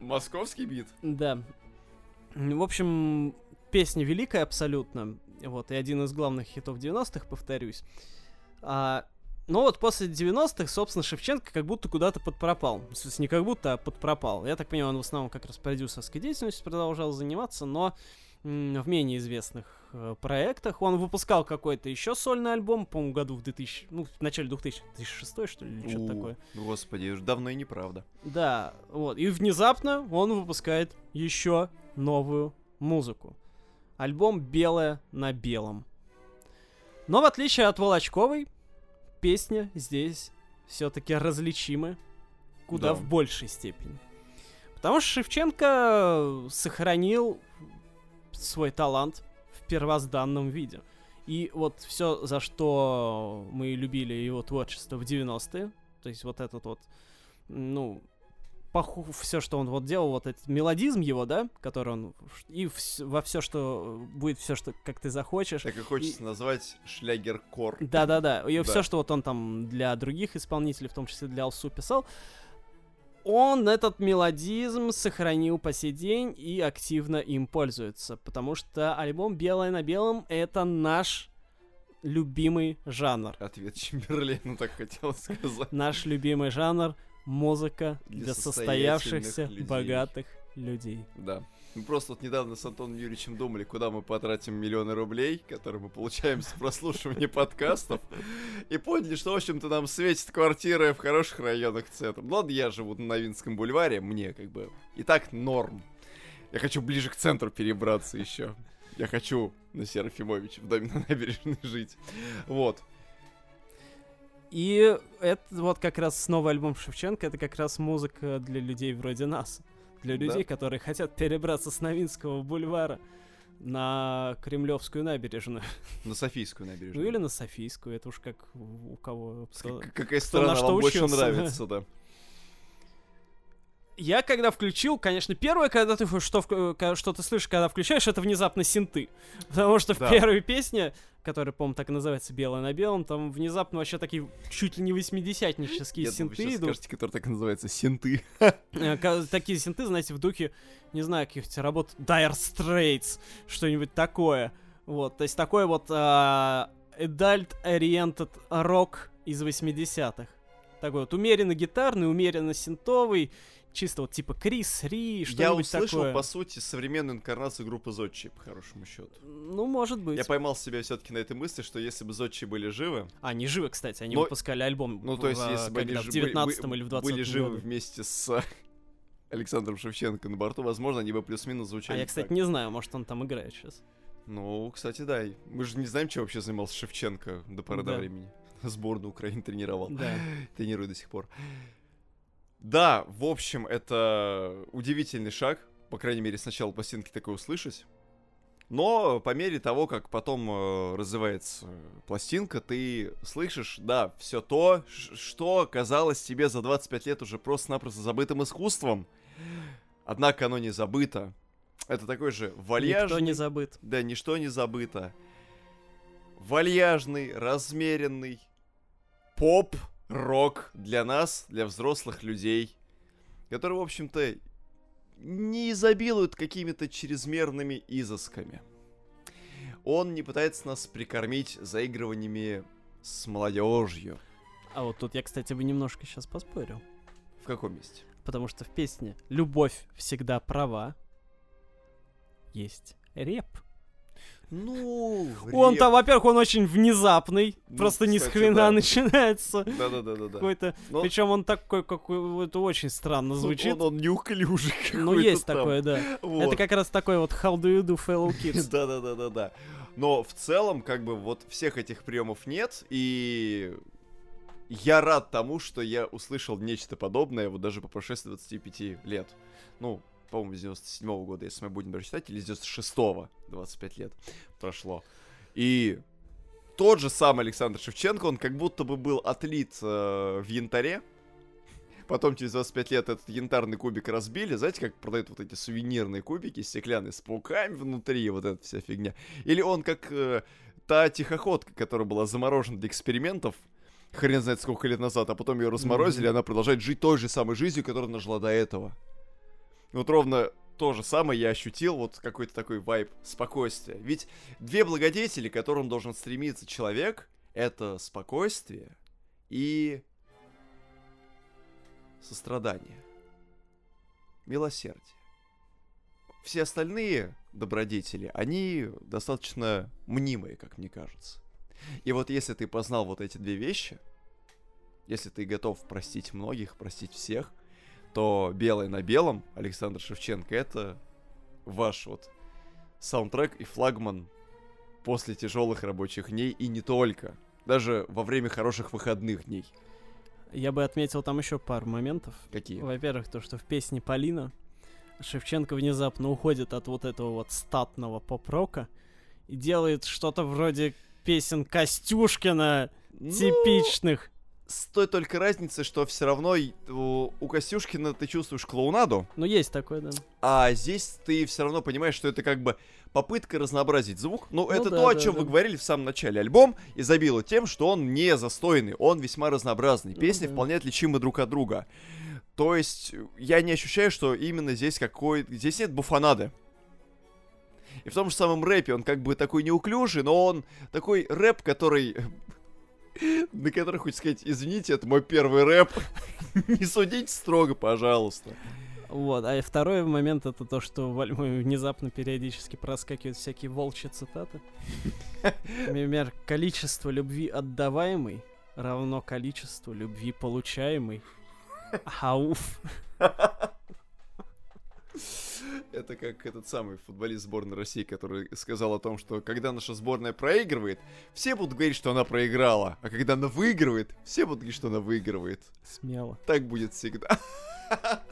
B: Московский бит.
A: Да. В общем, песня великая абсолютно. Вот, и один из главных хитов 90-х, повторюсь. А, но вот после 90-х, собственно, Шевченко как будто куда-то подпропал. В смысле, не как будто, а подпропал. Я так понимаю, он в основном как раз продюсерской деятельностью продолжал заниматься, но в менее известных э, проектах. Он выпускал какой-то еще сольный альбом, по-моему, году в 2000, ну, в начале 2000, 2006, что ли, или что-то такое.
B: Господи, уж давно и неправда.
A: Да, вот. И внезапно он выпускает еще новую музыку. Альбом «Белое на белом». Но в отличие от Волочковой, песня здесь все-таки различимы куда
B: Да.
A: в большей степени. Потому что Шевченко сохранил свой талант в первозданном виде. И вот все, за что мы любили его творчество в 90-е, то есть вот этот вот, ну, все, что он вот делал, вот этот мелодизм его, да, который он, и вс- во все, что будет все, что как ты захочешь,
B: Так и хочется назвать шлягер-кор.
A: да-да-да. И
B: Да.
A: все, что вот он там для других исполнителей, в том числе для Алсу, писал, он этот мелодизм сохранил по сей день и активно им пользуется. Потому что альбом «Белое на белом» — это наш любимый жанр.
B: Ответ Чемберлейну так хотел сказать.
A: Наш любимый жанр — музыка
B: Для
A: состоявшихся
B: людей.
A: богатых людей.
B: Да. Мы просто вот недавно с Антоном Юрьевичем думали, куда мы потратим миллионы рублей, которые мы получаем с прослушивания подкастов, и поняли, что, в общем-то, нам светит квартиры в хороших районах центра. Ну ладно, я живу на Новинском бульваре, мне как бы и так норм. Я хочу ближе к центру перебраться еще. Я хочу на Серафимовича в доме на набережной жить. Вот.
A: И это вот как раз новый альбом Шевченко, это как раз музыка для людей вроде нас. Для
B: Да.
A: людей, которые хотят перебраться с Новинского бульвара на Кремлевскую набережную.
B: На Софийскую
A: Ну
B: набережную.
A: или на Софийскую, это уж как у кого... кто-
B: Какая
A: кто
B: страна
A: на что
B: вам больше
A: учился,
B: нравится, да?
A: Я когда включил, конечно, первое, когда ты что, ка- что ты слышишь, когда включаешь, это внезапно синты. Потому что
B: Да.
A: в первой песне, которая, по-моему, так и называется «Белое на белом», там внезапно вообще такие чуть ли не восьмидесятнические
B: Я думаю,
A: синты
B: сейчас
A: идут.
B: скажете, который так и называется, синты.
A: Э, такие синты, знаете, в духе, не знаю, каких-то работ Dire Straits, что-нибудь такое. Вот, то есть такой вот а, adult-oriented рок из 80-х. Такой вот умеренно гитарный, умеренно синтовый, чисто вот типа Крис Ри,
B: Я
A: что-нибудь
B: услышал,
A: такое.
B: по сути, современную инкарнацию группы Зодчи, по хорошему счету.
A: Ну, может быть.
B: Я поймал себя все-таки на этой мысли, что если бы Зодчи были живы,
A: А, они живы, кстати, они
B: Но-
A: выпускали альбом
B: ну, то есть,
A: в,
B: если бы они
A: в
B: бы-
A: 19
B: бы-
A: или в 20
B: были живы
A: году.
B: вместе с Александром Шевченко на борту, возможно, они бы плюс-минус
A: А
B: звучали
A: я, кстати,
B: так.
A: не знаю, может, он там играет сейчас.
B: Ну, кстати, да. Мы же не знаем, чем вообще занимался Шевченко до поры до
A: Да.
B: времени. сборную Украины тренировал.
A: Да.
B: Тренирует до сих пор. Да, в общем, это удивительный шаг. По крайней мере, сначала пластинки такое услышать. Но по мере того, как потом э, развивается пластинка, ты слышишь, да, все то, что казалось тебе за 25 лет уже просто-напросто забытым искусством. Однако оно не забыто. Это такой же вальяжный...
A: Никто не забыт.
B: Да, ничто не забыто. Вальяжный, размеренный поп-рок для нас, для взрослых людей, которые, в общем-то, не изобилуют какими-то чрезмерными изысками. Он не пытается нас прикормить заигрываниями с молодежью.
A: А вот тут я, кстати, бы немножко сейчас поспорил.
B: В каком месте?
A: Потому что в песне «Любовь всегда права» есть реп.
B: Ну,
A: Он-то, во-первых, он очень внезапный.
B: Ну,
A: просто ни с
B: кстати,
A: хрена
B: да.
A: начинается.
B: Да-да-да-да.
A: Какой-то.
B: Но-
A: Причем он такой, какой это очень странно звучит.
B: Он, он неуклюжий
A: Ну, есть
B: там.
A: такое, да.
B: Вот.
A: Это как раз такой вот How do you do, fellow kids?
B: Да, да, да, да, да. Но в целом, как бы, вот всех этих приемов нет, и я рад тому, что я услышал нечто подобное, вот даже по прошествии 25 лет. Ну, по-моему, с 97 года, если мы будем считать, или с 96-го, 25 лет прошло. И тот же самый Александр Шевченко, он как будто бы был отлит э, в янтаре, Потом через 25 лет этот янтарный кубик разбили. Знаете, как продают вот эти сувенирные кубики стеклянные с пауками внутри, вот эта вся фигня. Или он как э, та тихоходка, которая была заморожена для экспериментов, хрен знает сколько лет назад, а потом ее разморозили,
A: Мгм.
B: она продолжает жить той же самой жизнью, которую она жила до этого. Вот ровно то же самое я ощутил, вот какой-то такой вайб спокойствия. Ведь две благодетели, к которым должен стремиться человек, это спокойствие и сострадание, милосердие. Все остальные добродетели, они достаточно мнимые, как мне кажется. И вот если ты познал вот эти две вещи, если ты готов простить многих, простить всех, то белое на белом Александр Шевченко это ваш вот саундтрек и флагман после тяжелых рабочих дней и не только. Даже во время хороших выходных дней.
A: Я бы отметил там еще пару моментов.
B: Какие?
A: Во-первых, то, что в песне Полина Шевченко внезапно уходит от вот этого вот статного поп-рока и делает что-то вроде песен Костюшкина
B: Ну,
A: типичных.
B: С той только разницей, что все равно у, у Костюшкина ты чувствуешь клоунаду,
A: Ну, есть такое, да.
B: а здесь ты все равно понимаешь, что это как бы попытка разнообразить звук. Ну,
A: Ну
B: это
A: да,
B: то, о
A: да,
B: чем
A: да.
B: вы говорили в самом начале. Альбом изобилует тем, что он не застойный, он весьма разнообразный.
A: Ну
B: Песни
A: да.
B: вполне отличимы друг от друга. То есть я не ощущаю, что именно здесь какой... Здесь нет буфанады. И в том же самом рэпе он как бы такой неуклюжий, но он такой рэп, который... На который хоть сказать, извините, это мой первый рэп. Не судите строго, пожалуйста.
A: Вот, а и второй момент это то, что в альбоме внезапно периодически проскакивают всякие волчьи цитаты. Например, количество любви отдаваемой равно количеству любви получаемой. Ауф.
B: Это как этот самый футболист сборной России, который сказал о том, что когда наша сборная проигрывает, все будут говорить, что она проиграла, а когда она выигрывает, все будут говорить, что она выигрывает.
A: Смело.
B: Так будет всегда.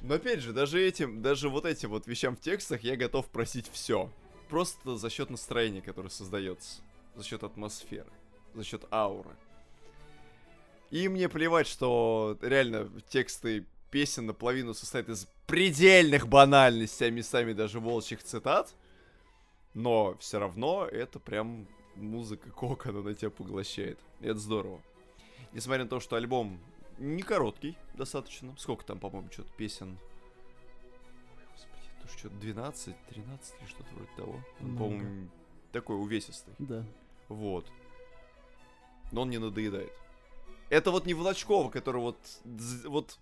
B: Но опять же, даже этим, даже вот этим вот вещам в текстах я готов просить все. Просто за счет настроения, которое создается, за счет атмосферы, за счет ауры. И мне плевать, что реально тексты песен наполовину состоят из предельных банальностей, а местами даже волчьих цитат. Но все равно это прям музыка кока, она на тебя поглощает. И это здорово. Несмотря на то, что альбом не короткий достаточно. Сколько там, по-моему, что-то песен? Ой, господи, это что-то 12, 13 или что-то вроде того. Он, по-моему, такой увесистый.
A: Да.
B: Вот. Но он не надоедает. Это вот не Волочкова, который вот... Вот...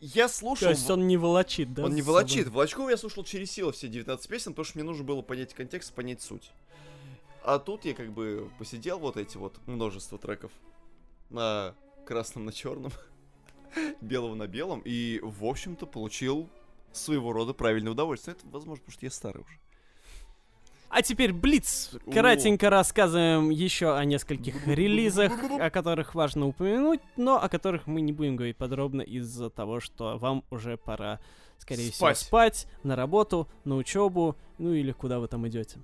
B: Я слушал...
A: То есть он не волочит, да?
B: Он не
A: за собой?
B: волочит. Волочкова я слушал через силу все 19 песен, потому что мне нужно было понять контекст, понять суть. А тут я как бы посидел вот эти вот множество треков на красном на черном, белого на белом, и, в общем-то, получил своего рода правильное удовольствие. Это, возможно, потому что я старый уже.
A: А теперь Блиц. Кратенько рассказываем еще о нескольких релизах, о которых важно упомянуть, но о которых мы не будем говорить подробно из-за того, что вам уже пора, скорее
B: Спать.
A: всего, спать, на работу, на учебу, ну или куда вы там идете.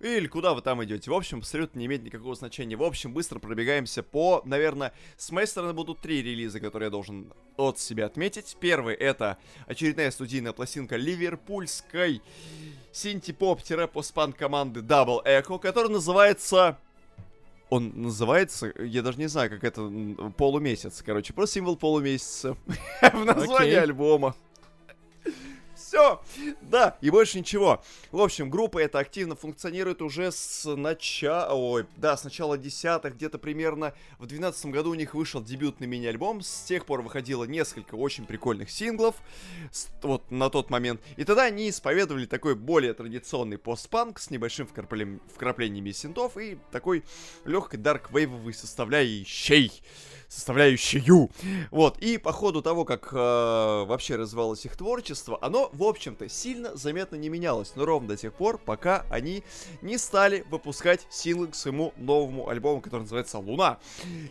B: Или куда вы там идете. В общем, абсолютно не имеет никакого значения. В общем, быстро пробегаемся по, наверное, с моей стороны будут три релиза, которые я должен от себя отметить. Первый это очередная студийная пластинка ливерпульской синти-поп-постпанк команды Double Echo, которая называется... Он называется, я даже не знаю, как это, полумесяц, короче, просто символ полумесяца в названии альбома. Все, да, и больше ничего. В общем, группа эта активно функционирует уже с начала, ой, да, с начала десятых, где-то примерно в двенадцатом году у них вышел дебютный мини-альбом, с тех пор выходило несколько очень прикольных синглов, вот на тот момент, и тогда они исповедовали такой более традиционный постпанк с небольшим вкраплем- вкраплениями синтов и такой легкой дарк-вейвовой составляющей составляющую. Вот, и по ходу того, как э, вообще развивалось их творчество, оно, в общем-то, сильно заметно не менялось, но ровно до тех пор, пока они не стали выпускать синглы к своему новому альбому, который называется «Луна».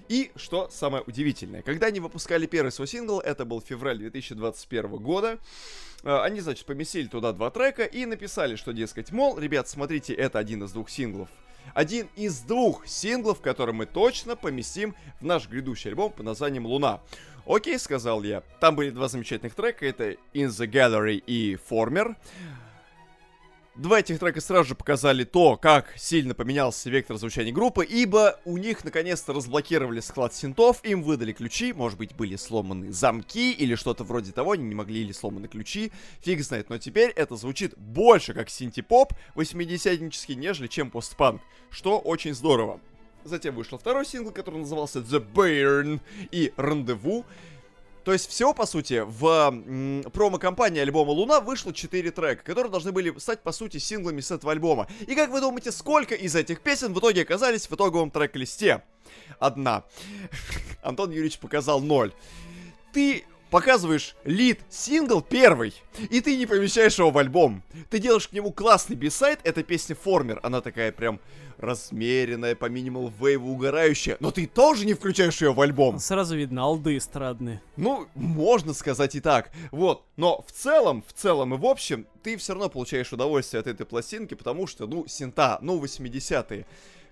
B: И, что самое удивительное, когда они выпускали первый свой сингл, это был февраль 2021 года, э, они, значит, поместили туда два трека и написали, что, дескать, мол, ребят, смотрите, это один из двух синглов один из двух синглов, который мы точно поместим в наш грядущий альбом под названием «Луна». Окей, сказал я. Там были два замечательных трека, это «In the Gallery» и «Former». Два этих трека сразу же показали то, как сильно поменялся вектор звучания группы, ибо у них наконец-то разблокировали склад синтов, им выдали ключи, может быть были сломаны замки или что-то вроде того, они не могли или сломаны ключи, фиг знает, но теперь это звучит больше как синти-поп 80-нический, нежели чем постпанк, что очень здорово. Затем вышел второй сингл, который назывался The Burn и Рандеву. То есть всего, по сути, в промо-компании альбома «Луна» вышло 4 трека, которые должны были стать, по сути, синглами с этого альбома. И как вы думаете, сколько из этих песен в итоге оказались в итоговом трек-листе? Одна. Антон Юрьевич показал ноль. Ты показываешь лид сингл первый, и ты не помещаешь его в альбом. Ты делаешь к нему классный бисайд, это песня Формер, она такая прям размеренная, по минимал вейву угорающая, но ты тоже не включаешь ее в альбом.
A: Сразу видно, алды эстрадные.
B: Ну, можно сказать и так. Вот. Но в целом, в целом и в общем, ты все равно получаешь удовольствие от этой пластинки, потому что, ну, синта, ну, 80-е.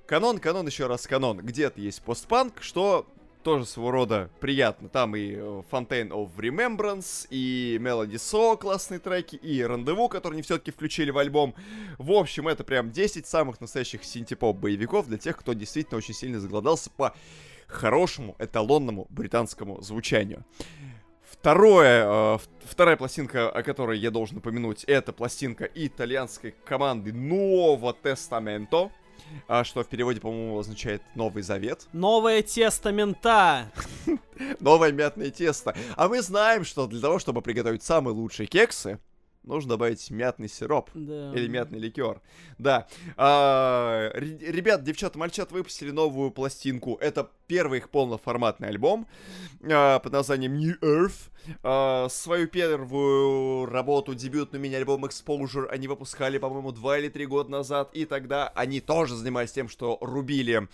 B: Канон, канон, еще раз канон. Где-то есть постпанк, что тоже своего рода приятно. Там и э, Fontaine of Remembrance, и Melody So классные треки, и Рандеву, которые они все-таки включили в альбом. В общем, это прям 10 самых настоящих синтепоп боевиков для тех, кто действительно очень сильно заголодался по хорошему эталонному британскому звучанию. Второе, э, вторая пластинка, о которой я должен упомянуть, это пластинка итальянской команды Nuovo Testamento, что в переводе, по-моему, означает Новый Завет.
A: Новое тесто мента.
B: Новое мятное тесто. А мы знаем, что для того, чтобы приготовить самые лучшие кексы, нужно добавить мятный сироп.
A: Да.
B: Или мятный ликер. Да. А, ре- ребят, девчата, мальчат выпустили новую пластинку. Это первый их полноформатный альбом а, под названием New Earth. А, свою первую работу, дебютный мини-альбом Exposure они выпускали, по-моему, два или три года назад. И тогда они тоже занимались тем, что рубили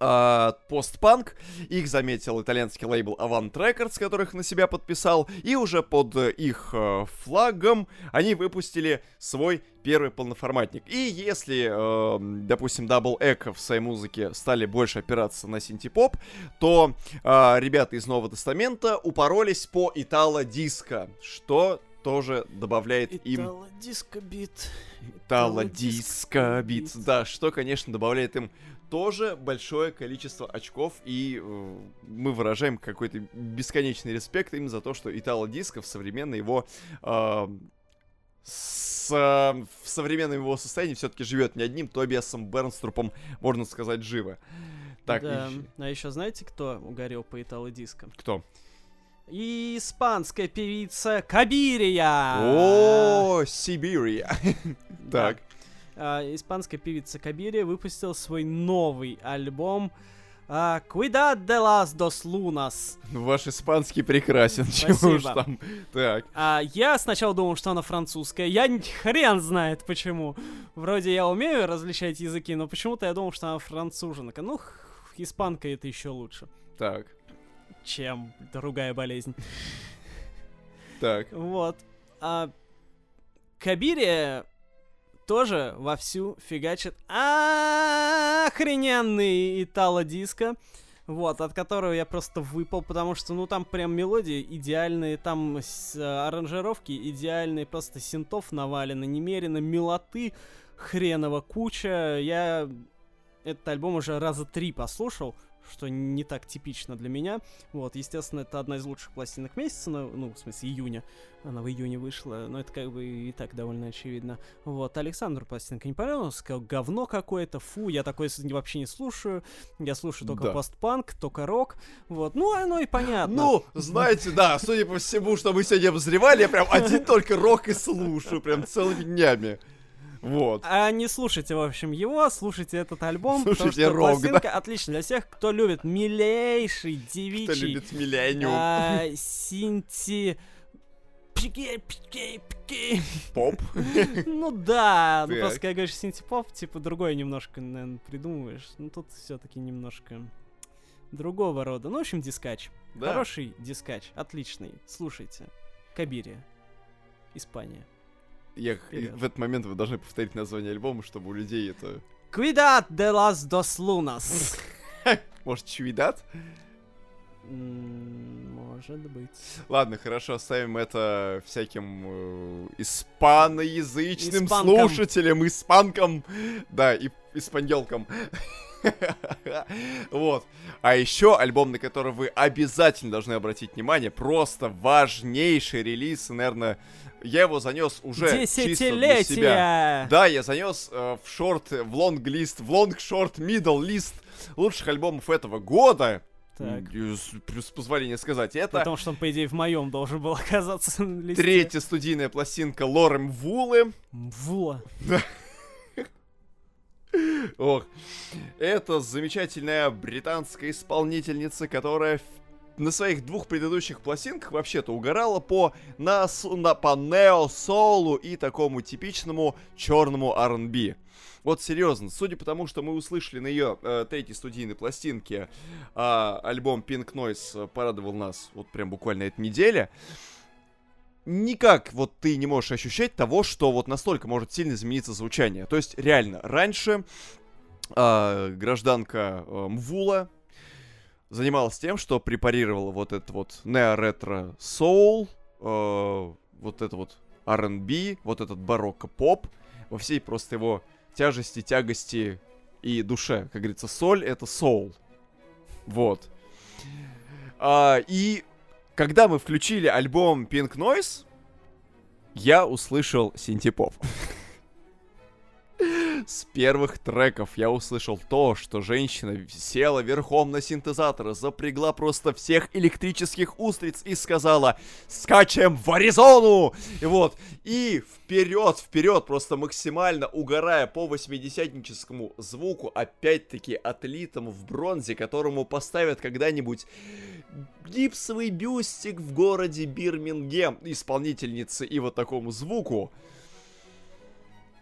B: а, постпанк. Их заметил итальянский лейбл Avant Records, которых на себя подписал. И уже под их э, флагом они выпустили свой первый полноформатник. И если, э, допустим, Double Echo в своей музыке стали больше опираться на синтепоп, то э, ребята из Нового Тестамента упоролись по итало-диско, что тоже добавляет им
A: Итало диско бит.
B: Итало-диско бит.
A: бит.
B: Да, что, конечно, добавляет им тоже большое количество очков, и э, мы выражаем какой-то бесконечный респект им за то, что Итало-диско в современной его... э, с, э, в современном его состоянии все-таки живет не одним Тобиасом Бернструпом, можно сказать, живо. Так,
A: да.
B: и-
A: А еще знаете, кто угорел по итало диско?
B: кто?
A: И испанская певица Кабирия.
B: О, Сибирия. Так.
A: А, испанская певица Кабирия выпустила свой новый альбом А, Cuidad de las dos lunas.
B: Ваш испанский прекрасен, чего уж
A: Спасибо.
B: там. Так.
A: А, я сначала думал, что она французская. Я хрен знает почему. Вроде я умею различать языки, но почему-то я думал, что она француженка. Ну, испанка это еще лучше,
B: Так.
A: чем другая болезнь.
B: Так.
A: Вот. А Кабири тоже вовсю фигачит охрененный итало-диско. Вот, от которого я просто выпал, потому что, ну, там прям мелодии идеальные, там с- э, аранжировки идеальные, просто синтов навалено, немерено, милоты хреново куча. Я этот альбом уже раза три послушал, что не так типично для меня. Вот, естественно, это одна из лучших пластинок месяца, ну, ну, в смысле, июня. Она в июне вышла, но это как бы и так довольно очевидно. Вот, Александру пластинка не понравилась, сказал, говно какое-то, фу, я такое вообще не слушаю. Я слушаю только
B: Да.
A: постпанк, только рок. Вот, ну, оно и понятно.
B: Ну, знаете, да, судя по всему, что мы сегодня обозревали, я прям один только рок и слушаю, прям целыми днями. Вот.
A: А не слушайте, в общем, его, слушайте этот альбом. потому
B: Слушайте
A: что
B: рок, да.
A: отличная для всех, кто любит милейший,
B: Кто
A: девичий,
B: любит миллениум
A: а, синти...
B: Поп?
A: Ну да, ну просто когда говоришь синтепоп, типа другое немножко, наверное, придумываешь. Ну тут все-таки немножко другого рода. Ну, в общем, дискач.
B: Да.
A: Хороший дискач, отличный. Слушайте. Кабири. Испания.
B: Я,
A: Вперед.
B: в этот момент вы должны повторить название альбома, чтобы у людей это...
A: Cuidad de las dos lunas.
B: Может, Чуидат?
A: Может быть.
B: Ладно, хорошо, оставим это всяким э, испаноязычным
A: Испанкам.
B: слушателям, испанкам, да, и испаньолкам. Вот. А еще альбом, на который вы обязательно должны обратить внимание, просто важнейший релиз, наверное, я его занес уже чисто для себя. Да, я занес э, в шорт, в лонг-лист, в лонг-шорт, мидл-лист лучших альбомов этого года.
A: Так.
B: Плюс позволение сказать, это
A: Потому что он, по идее, в моем должен был оказаться на листе.
B: третья студийная пластинка Лорем Вулы.
A: Во.
B: Ох, это замечательная британская исполнительница, которая на своих двух предыдущих пластинках вообще-то угорала по, на, на, по нео-солу и такому типичному черному R&B. Вот серьезно, судя по тому, что мы услышали на ее э, третьей студийной пластинке, а, альбом Pink Noise э, порадовал нас вот прям буквально эта неделя, никак вот ты не можешь ощущать того, что вот настолько может сильно измениться звучание. То есть реально, раньше а, гражданка э, Мвула занималась тем, что препарировала вот этот вот нео-ретро соул, э, вот это вот R&B, вот этот барокко-поп во всей просто его тяжести, тягости и душе. Как говорится, соль — это соул. Вот. А, и когда мы включили альбом Pink Noise, я услышал синтепоп. С первых треков я услышал то, что женщина села верхом на синтезатор, запрягла просто всех электрических устриц и сказала «Скачем в Аризону!» И вот, и вперед, вперед, просто максимально угорая по восьмидесятническому звуку, опять-таки отлитому в бронзе, которому поставят когда-нибудь гипсовый бюстик в городе Бирмингем исполнительницы и вот такому звуку.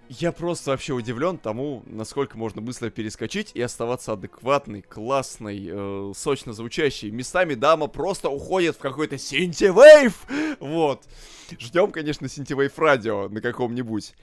B: Я просто вообще удивлен тому, насколько можно быстро перескочить и оставаться адекватной, классной, э, сочно звучащей. Местами дама просто уходит в какой-то синтивейв. Вот. Ждем, конечно, синтивейв радио на каком-нибудь.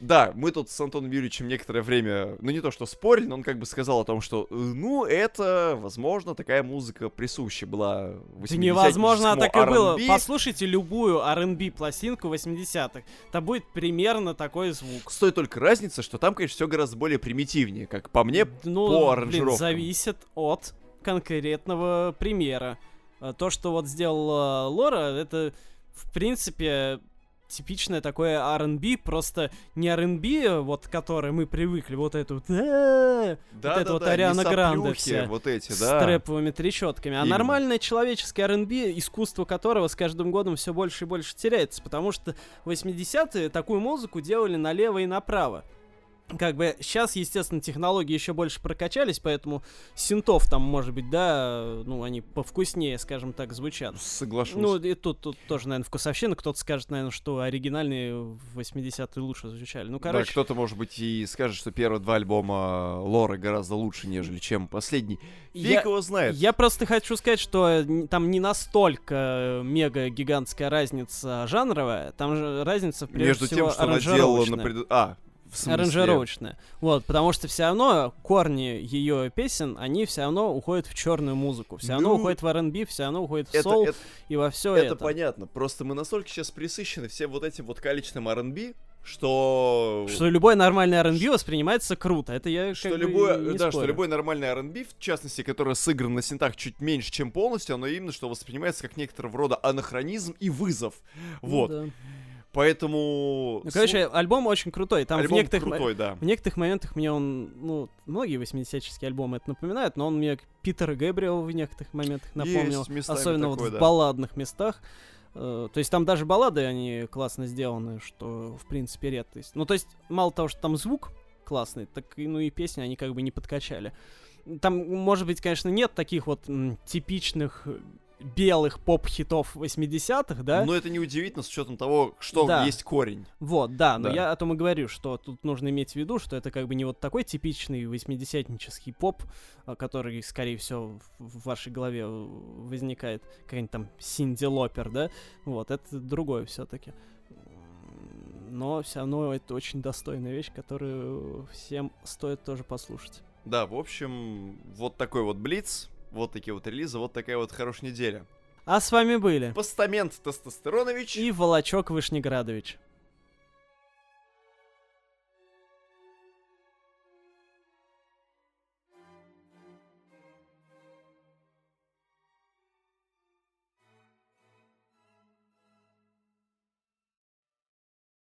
B: Да, мы тут с Антоном Юрьевичем некоторое время, ну не то что спорили, но он как бы сказал о том, что, э, ну, это, возможно, такая музыка присуща была
A: Да невозможно, а так и было. Послушайте любую R&B пластинку 80-х. Там будет примерно такой звук.
B: С той только разница, что там, конечно, все гораздо более примитивнее, как по мне,
A: Ну,
B: по
A: блин, зависит от конкретного примера. А То, что вот сделала Лора, это, в принципе, типичное такое R&B, просто не R&B, вот, к которой мы привыкли, вот эту вот, «А-а-а»,
B: Да,
A: это вот Ариана Гранде вся,
B: вот эти,
A: с
B: да.
A: трэповыми трещотками. А
B: Именно.
A: нормальное человеческое R&B, искусство которого с каждым годом все больше и больше теряется, потому что 80-е такую музыку делали налево и направо. Как бы сейчас, естественно, технологии еще больше прокачались, поэтому синтов там, может быть, да, ну, они повкуснее, скажем так, звучат.
B: Соглашусь.
A: Ну, и тут, тут тоже, наверное, вкусовщина. Кто-то скажет, наверное, что оригинальные в 80-е лучше звучали. Ну, короче...
B: Да, кто-то, может быть, и скажет, что первые два альбома Лоры гораздо лучше, нежели чем последний. Фиг
A: Я-
B: его знает.
A: Я просто хочу сказать, что н- там не настолько мега-гигантская разница жанровая, там же разница, прежде
B: Между
A: всего,
B: тем, что она делала на пред... А.
A: Аранжировочная. Вот, потому что все равно корни ее песен, они все равно уходят в черную музыку, все равно
B: Ну,
A: уходят в R&B, все равно уходят в
B: это,
A: и во все
B: это
A: это.
B: понятно. Просто мы настолько сейчас присыщены всем вот этим вот количеством R&B, что...
A: Что любой нормальный R&B воспринимается круто. Это я
B: что
A: как бы
B: любое,
A: не
B: да, что
A: спорю.
B: любой нормальный R&B, в частности, который сыгран на синтах чуть меньше, чем полностью, оно именно что воспринимается как некоторого рода анахронизм и вызов.
A: Ну
B: Вот.
A: да.
B: Поэтому...
A: Ну, короче, альбом очень крутой. Там
B: альбом
A: в некоторых,
B: крутой, да.
A: в некоторых моментах мне он, ну, многие 80-ческие альбомы это напоминают, но он мне Питера Гэбриэла в некоторых моментах напомнил.
B: Есть
A: особенно
B: такое,
A: вот
B: да.
A: в балладных местах. Э, То есть там даже баллады, они классно сделаны, что в принципе редкость. Ну, то есть, мало того, что там звук классный, так и, ну и песни они как бы не подкачали. Там, может быть, конечно, нет таких вот м, типичных белых поп-хитов 80-х, да?
B: Но это неудивительно с учетом того, что
A: Да.
B: есть корень.
A: Вот, да, но
B: Да.
A: я о том и говорю, что тут нужно иметь в виду, что это как бы не вот такой типичный 80-нический поп, а, который, скорее всего, в вашей голове возникает, какая-нибудь там Синди Лопер, да? Вот, это другое все-таки. Но все равно это очень достойная вещь, которую всем стоит тоже послушать.
B: Да, в общем, вот такой вот блиц, вот такие вот релизы, вот такая вот хорошая неделя.
A: А с вами были
B: Постамент Тестостеронович.
A: и Волочок Вышнеградович.